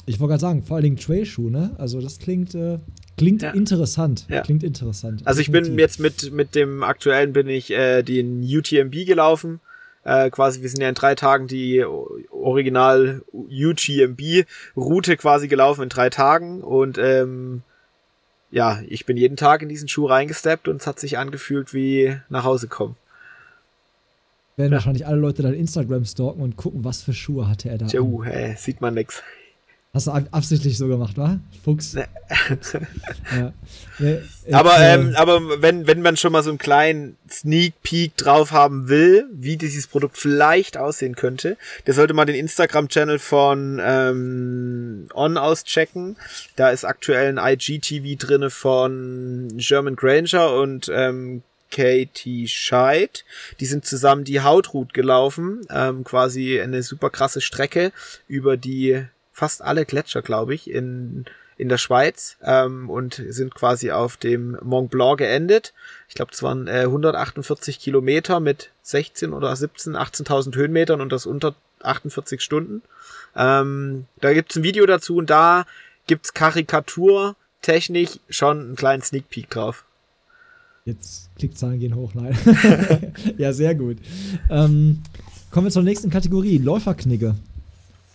Ich wollte gerade sagen, vor allen Dingen Trailschuh, ne? Also das klingt, äh, klingt Ja. interessant. Ja. Klingt interessant. Also ich bin jetzt mit, mit dem aktuellen bin ich äh, den UTMB gelaufen. Äh, quasi, wir sind ja in drei Tagen die Original UGMB-Route quasi gelaufen in drei Tagen und ähm, ja, ich bin jeden Tag in diesen Schuh reingesteppt und es hat sich angefühlt wie nach Hause kommen. Werden ja. wahrscheinlich alle Leute dann Instagram stalken und gucken, was für Schuhe hatte er da. Tja, uh, hey, sieht man nix. Hast du absichtlich so gemacht, wa? Fuchs. Nee. [LAUGHS] ja. nee, aber äh, ähm, aber wenn, wenn man schon mal so einen kleinen Sneak Peek drauf haben will, wie dieses Produkt vielleicht aussehen könnte, der sollte mal den Instagram-Channel von ähm, On auschecken. Da ist aktuell ein IGTV drinne von German Granger und ähm, Katie Scheid. Die sind zusammen die Hautroute gelaufen, ähm, quasi eine super krasse Strecke über die fast alle Gletscher, glaube ich, in, in der Schweiz ähm, und sind quasi auf dem Mont Blanc geendet. Ich glaube, es waren äh, 148 Kilometer mit 16 oder 17, 18.000 Höhenmetern und das unter 48 Stunden. Ähm, da gibt's ein Video dazu und da gibt's Karikatur technisch schon einen kleinen Sneak Peek drauf. Jetzt Klickzahlen gehen hoch, nein. [LAUGHS] ja, sehr gut. Ähm, kommen wir zur nächsten Kategorie, Läuferknigge.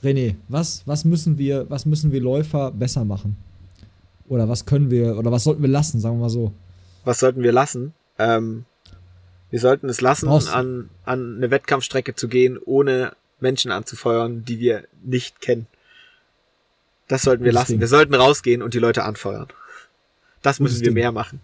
René, was, was, müssen wir, was müssen wir Läufer besser machen? Oder was können wir, oder was sollten wir lassen, sagen wir mal so? Was sollten wir lassen? Ähm, wir sollten es lassen, an, an eine Wettkampfstrecke zu gehen, ohne Menschen anzufeuern, die wir nicht kennen. Das sollten wir lassen. Wir sollten rausgehen und die Leute anfeuern. Das müssen wir mehr machen.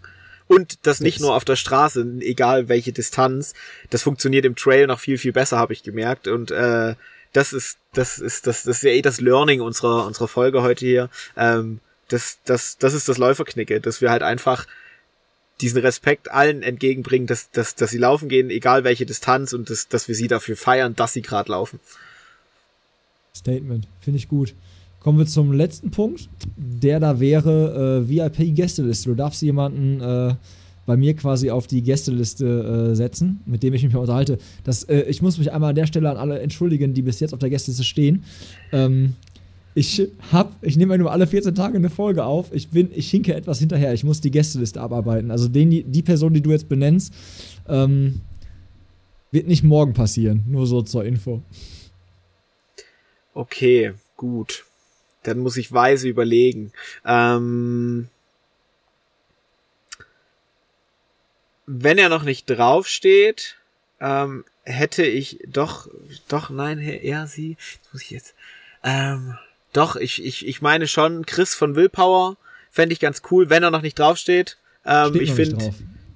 Und das nicht nur auf der Straße, egal welche Distanz. Das funktioniert im Trail noch viel, viel besser, habe ich gemerkt. Und äh, das ist, das ist, das, das ist ja eh das Learning unserer, unserer Folge heute hier. Ähm, das, das, das ist das Läuferknicke, dass wir halt einfach diesen Respekt allen entgegenbringen, dass, dass, dass sie laufen gehen, egal welche Distanz und dass, dass wir sie dafür feiern, dass sie gerade laufen. Statement, finde ich gut. Kommen wir zum letzten Punkt. Der da wäre äh, VIP-Gästeliste. Du darfst jemanden äh, bei mir quasi auf die Gästeliste äh, setzen, mit dem ich mich unterhalte. Das, äh, ich muss mich einmal an der Stelle an alle entschuldigen, die bis jetzt auf der Gästeliste stehen. Ähm, ich hab, ich nehme nur alle 14 Tage eine Folge auf. Ich bin, ich hinke etwas hinterher. Ich muss die Gästeliste abarbeiten. Also den, die Person, die du jetzt benennst, ähm, wird nicht morgen passieren. Nur so zur Info. Okay, gut. Dann muss ich weise überlegen. Ähm, wenn er noch nicht draufsteht, ähm, hätte ich doch, doch, nein, er, sie, muss ich jetzt, ähm, doch, ich, ich, ich meine schon, Chris von Willpower fände ich ganz cool, wenn er noch nicht draufsteht. Ähm, ich finde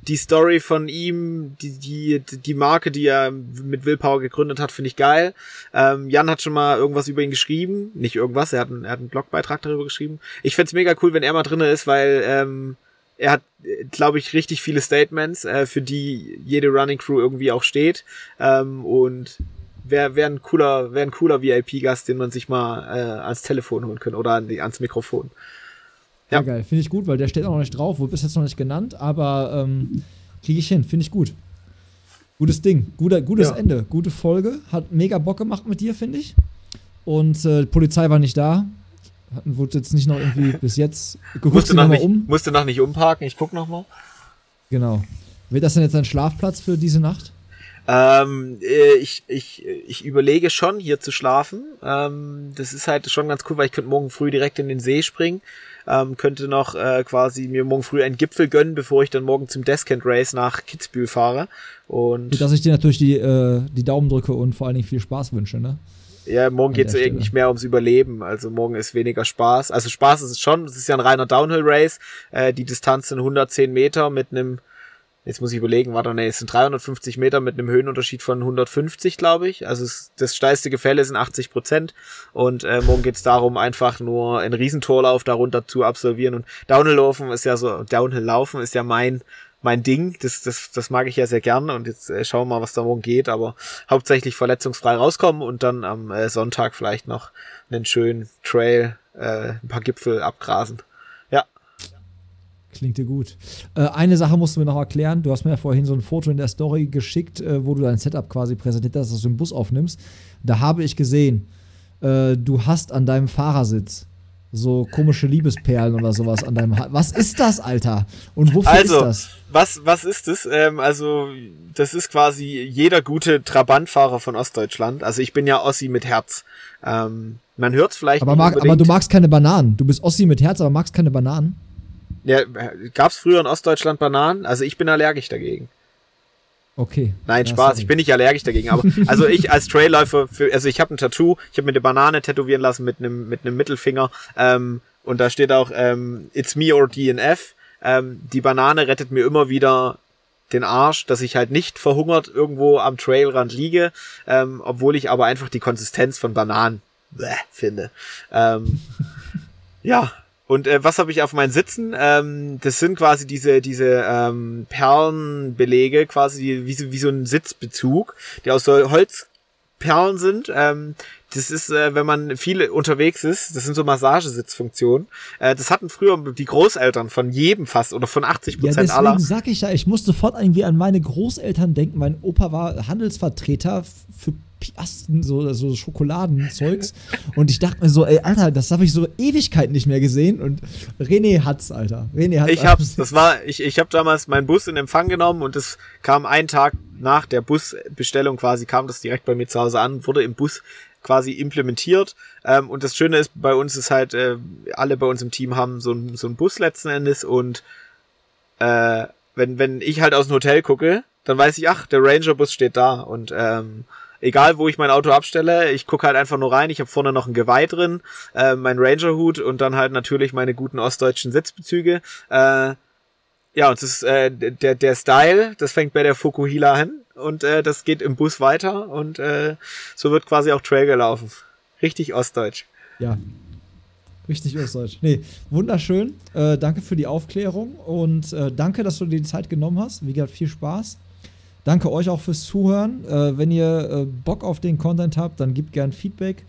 die Story von ihm, die, die, die Marke, die er mit Willpower gegründet hat, finde ich geil. Ähm, Jan hat schon mal irgendwas über ihn geschrieben. Nicht irgendwas, er hat, einen, er hat einen Blogbeitrag darüber geschrieben. Ich fände mega cool, wenn er mal drinne ist, weil ähm, er hat, glaube ich, richtig viele Statements, äh, für die jede Running Crew irgendwie auch steht. Ähm, und wäre wär ein cooler, ein cooler VIP-Gast, den man sich mal äh, ans Telefon holen könnte oder an ans Mikrofon. Ja, ja geil. Finde ich gut, weil der steht auch noch nicht drauf, wurde bis jetzt noch nicht genannt, aber ähm, kriege ich hin. Finde ich gut. Gutes Ding. Guter, gutes ja. Ende. Gute Folge. Hat mega Bock gemacht mit dir, finde ich. Und äh, Polizei war nicht da wurde jetzt nicht noch irgendwie bis jetzt geguckt, musste noch, nicht, um. musste noch nicht umparken, ich guck noch mal. Genau. Wird das denn jetzt ein Schlafplatz für diese Nacht? Ähm, äh, ich, ich, ich überlege schon, hier zu schlafen. Ähm, das ist halt schon ganz cool, weil ich könnte morgen früh direkt in den See springen. Ähm, könnte noch äh, quasi mir morgen früh einen Gipfel gönnen, bevor ich dann morgen zum Descent Race nach Kitzbühel fahre. Und Dass ich dir natürlich die, äh, die Daumen drücke und vor allen Dingen viel Spaß wünsche, ne? Ja, morgen geht es eigentlich mehr ums Überleben. Also morgen ist weniger Spaß. Also Spaß ist es schon. Es ist ja ein reiner Downhill-Race. Äh, die Distanz sind 110 Meter mit einem, jetzt muss ich überlegen, warte, nee, es sind 350 Meter mit einem Höhenunterschied von 150, glaube ich. Also es, das steilste Gefälle sind 80 Prozent. Und äh, morgen geht es darum, einfach nur einen Riesentorlauf darunter zu absolvieren. Und Downhill-Laufen ist ja so, Downhill-Laufen ist ja mein mein Ding. Das, das, das mag ich ja sehr gern und jetzt äh, schauen wir mal, was da morgen geht, aber hauptsächlich verletzungsfrei rauskommen und dann am äh, Sonntag vielleicht noch einen schönen Trail, äh, ein paar Gipfel abgrasen. Ja. Klingt dir gut. Äh, eine Sache musst du mir noch erklären. Du hast mir ja vorhin so ein Foto in der Story geschickt, äh, wo du dein Setup quasi präsentiert hast, dass du im Bus aufnimmst. Da habe ich gesehen, äh, du hast an deinem Fahrersitz so komische Liebesperlen oder sowas an deinem Hals. Was ist das, Alter? Und wofür Also, ist das? Was, was ist es? Ähm, also, das ist quasi jeder gute Trabantfahrer von Ostdeutschland. Also, ich bin ja Ossi mit Herz. Ähm, man hört vielleicht. Aber, mag, aber du magst keine Bananen. Du bist Ossi mit Herz, aber magst keine Bananen. Ja, gab's früher in Ostdeutschland Bananen? Also, ich bin allergisch dagegen. Okay. Nein, Ja, Spaß, sorry. ich bin nicht allergisch dagegen, aber [LAUGHS] also ich als Trailläufer, für, also ich habe ein Tattoo, ich habe mir eine Banane tätowieren lassen mit einem mit einem Mittelfinger ähm, und da steht auch ähm, It's me or DNF. Ähm, die Banane rettet mir immer wieder den Arsch, dass ich halt nicht verhungert irgendwo am Trailrand liege, ähm, obwohl ich aber einfach die Konsistenz von Bananen bäh, finde. Ähm, [LAUGHS] ja, und äh, was habe ich auf meinen Sitzen? Ähm, das sind quasi diese diese ähm, Perlenbelege, quasi wie, so- wie so ein Sitzbezug, die aus so Holzperlen sind. Ähm, das ist, äh, wenn man viel unterwegs ist, das sind so Massagesitzfunktionen. Äh, das hatten früher die Großeltern von jedem fast oder von 80 Ja, Prozent deswegen aller. sag ich ja, ich muss sofort irgendwie an meine Großeltern denken. Mein Opa war Handelsvertreter für Piasten, so, so Schokoladenzeugs. und ich dachte mir so, ey, Alter, das habe ich so Ewigkeiten nicht mehr gesehen. Und René hat's, Alter. René hat's. Ich hab's, das war, ich, ich habe damals meinen Bus in Empfang genommen und es kam einen Tag nach der Busbestellung quasi, kam das direkt bei mir zu Hause an, wurde im Bus quasi implementiert. Ähm, und das Schöne ist, bei uns ist halt, äh, alle bei uns im Team haben so ein so ein Bus letzten Endes und äh, wenn, wenn ich halt aus dem Hotel gucke, dann weiß ich, ach, der Ranger-Bus steht da und ähm, egal wo ich mein Auto abstelle, ich gucke halt einfach nur rein, ich habe vorne noch ein Geweih drin, äh, mein Ranger-Hut und dann halt natürlich meine guten ostdeutschen Sitzbezüge. Äh, ja, und das ist äh, der, der Style, das fängt bei der Fukuhila an und äh, das geht im Bus weiter und äh, so wird quasi auch Trail gelaufen. Richtig ostdeutsch. Ja. Richtig Ostdeutsch. Nee, wunderschön. Äh, danke für die Aufklärung und äh, danke, dass du dir die Zeit genommen hast. Wie gesagt, viel Spaß. Danke euch auch fürs Zuhören. Äh, wenn ihr äh, Bock auf den Content habt, dann gebt gern Feedback.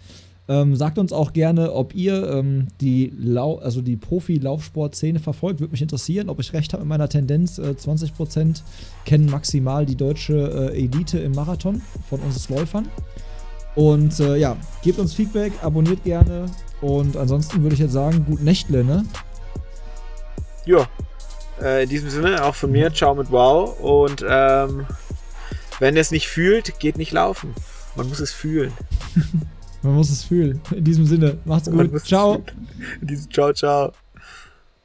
Ähm, sagt uns auch gerne, ob ihr ähm, die, Lau also die Profi-Laufsport-Szene verfolgt. Würde mich interessieren, ob ich recht habe mit meiner Tendenz. Äh, 20% kennen maximal die deutsche äh, Elite im Marathon von uns Läufern. Und äh, ja, gebt uns Feedback, abonniert gerne. Und ansonsten würde ich jetzt sagen, gut Nächtle, ne? Ja, äh, in diesem Sinne auch von mir, ciao mit wow und ähm, wenn ihr es nicht fühlt, geht nicht laufen. Man muss es fühlen. [LAUGHS] Man muss es fühlen. In diesem Sinne, macht's gut. Ciao. In diesem Ciao, ciao.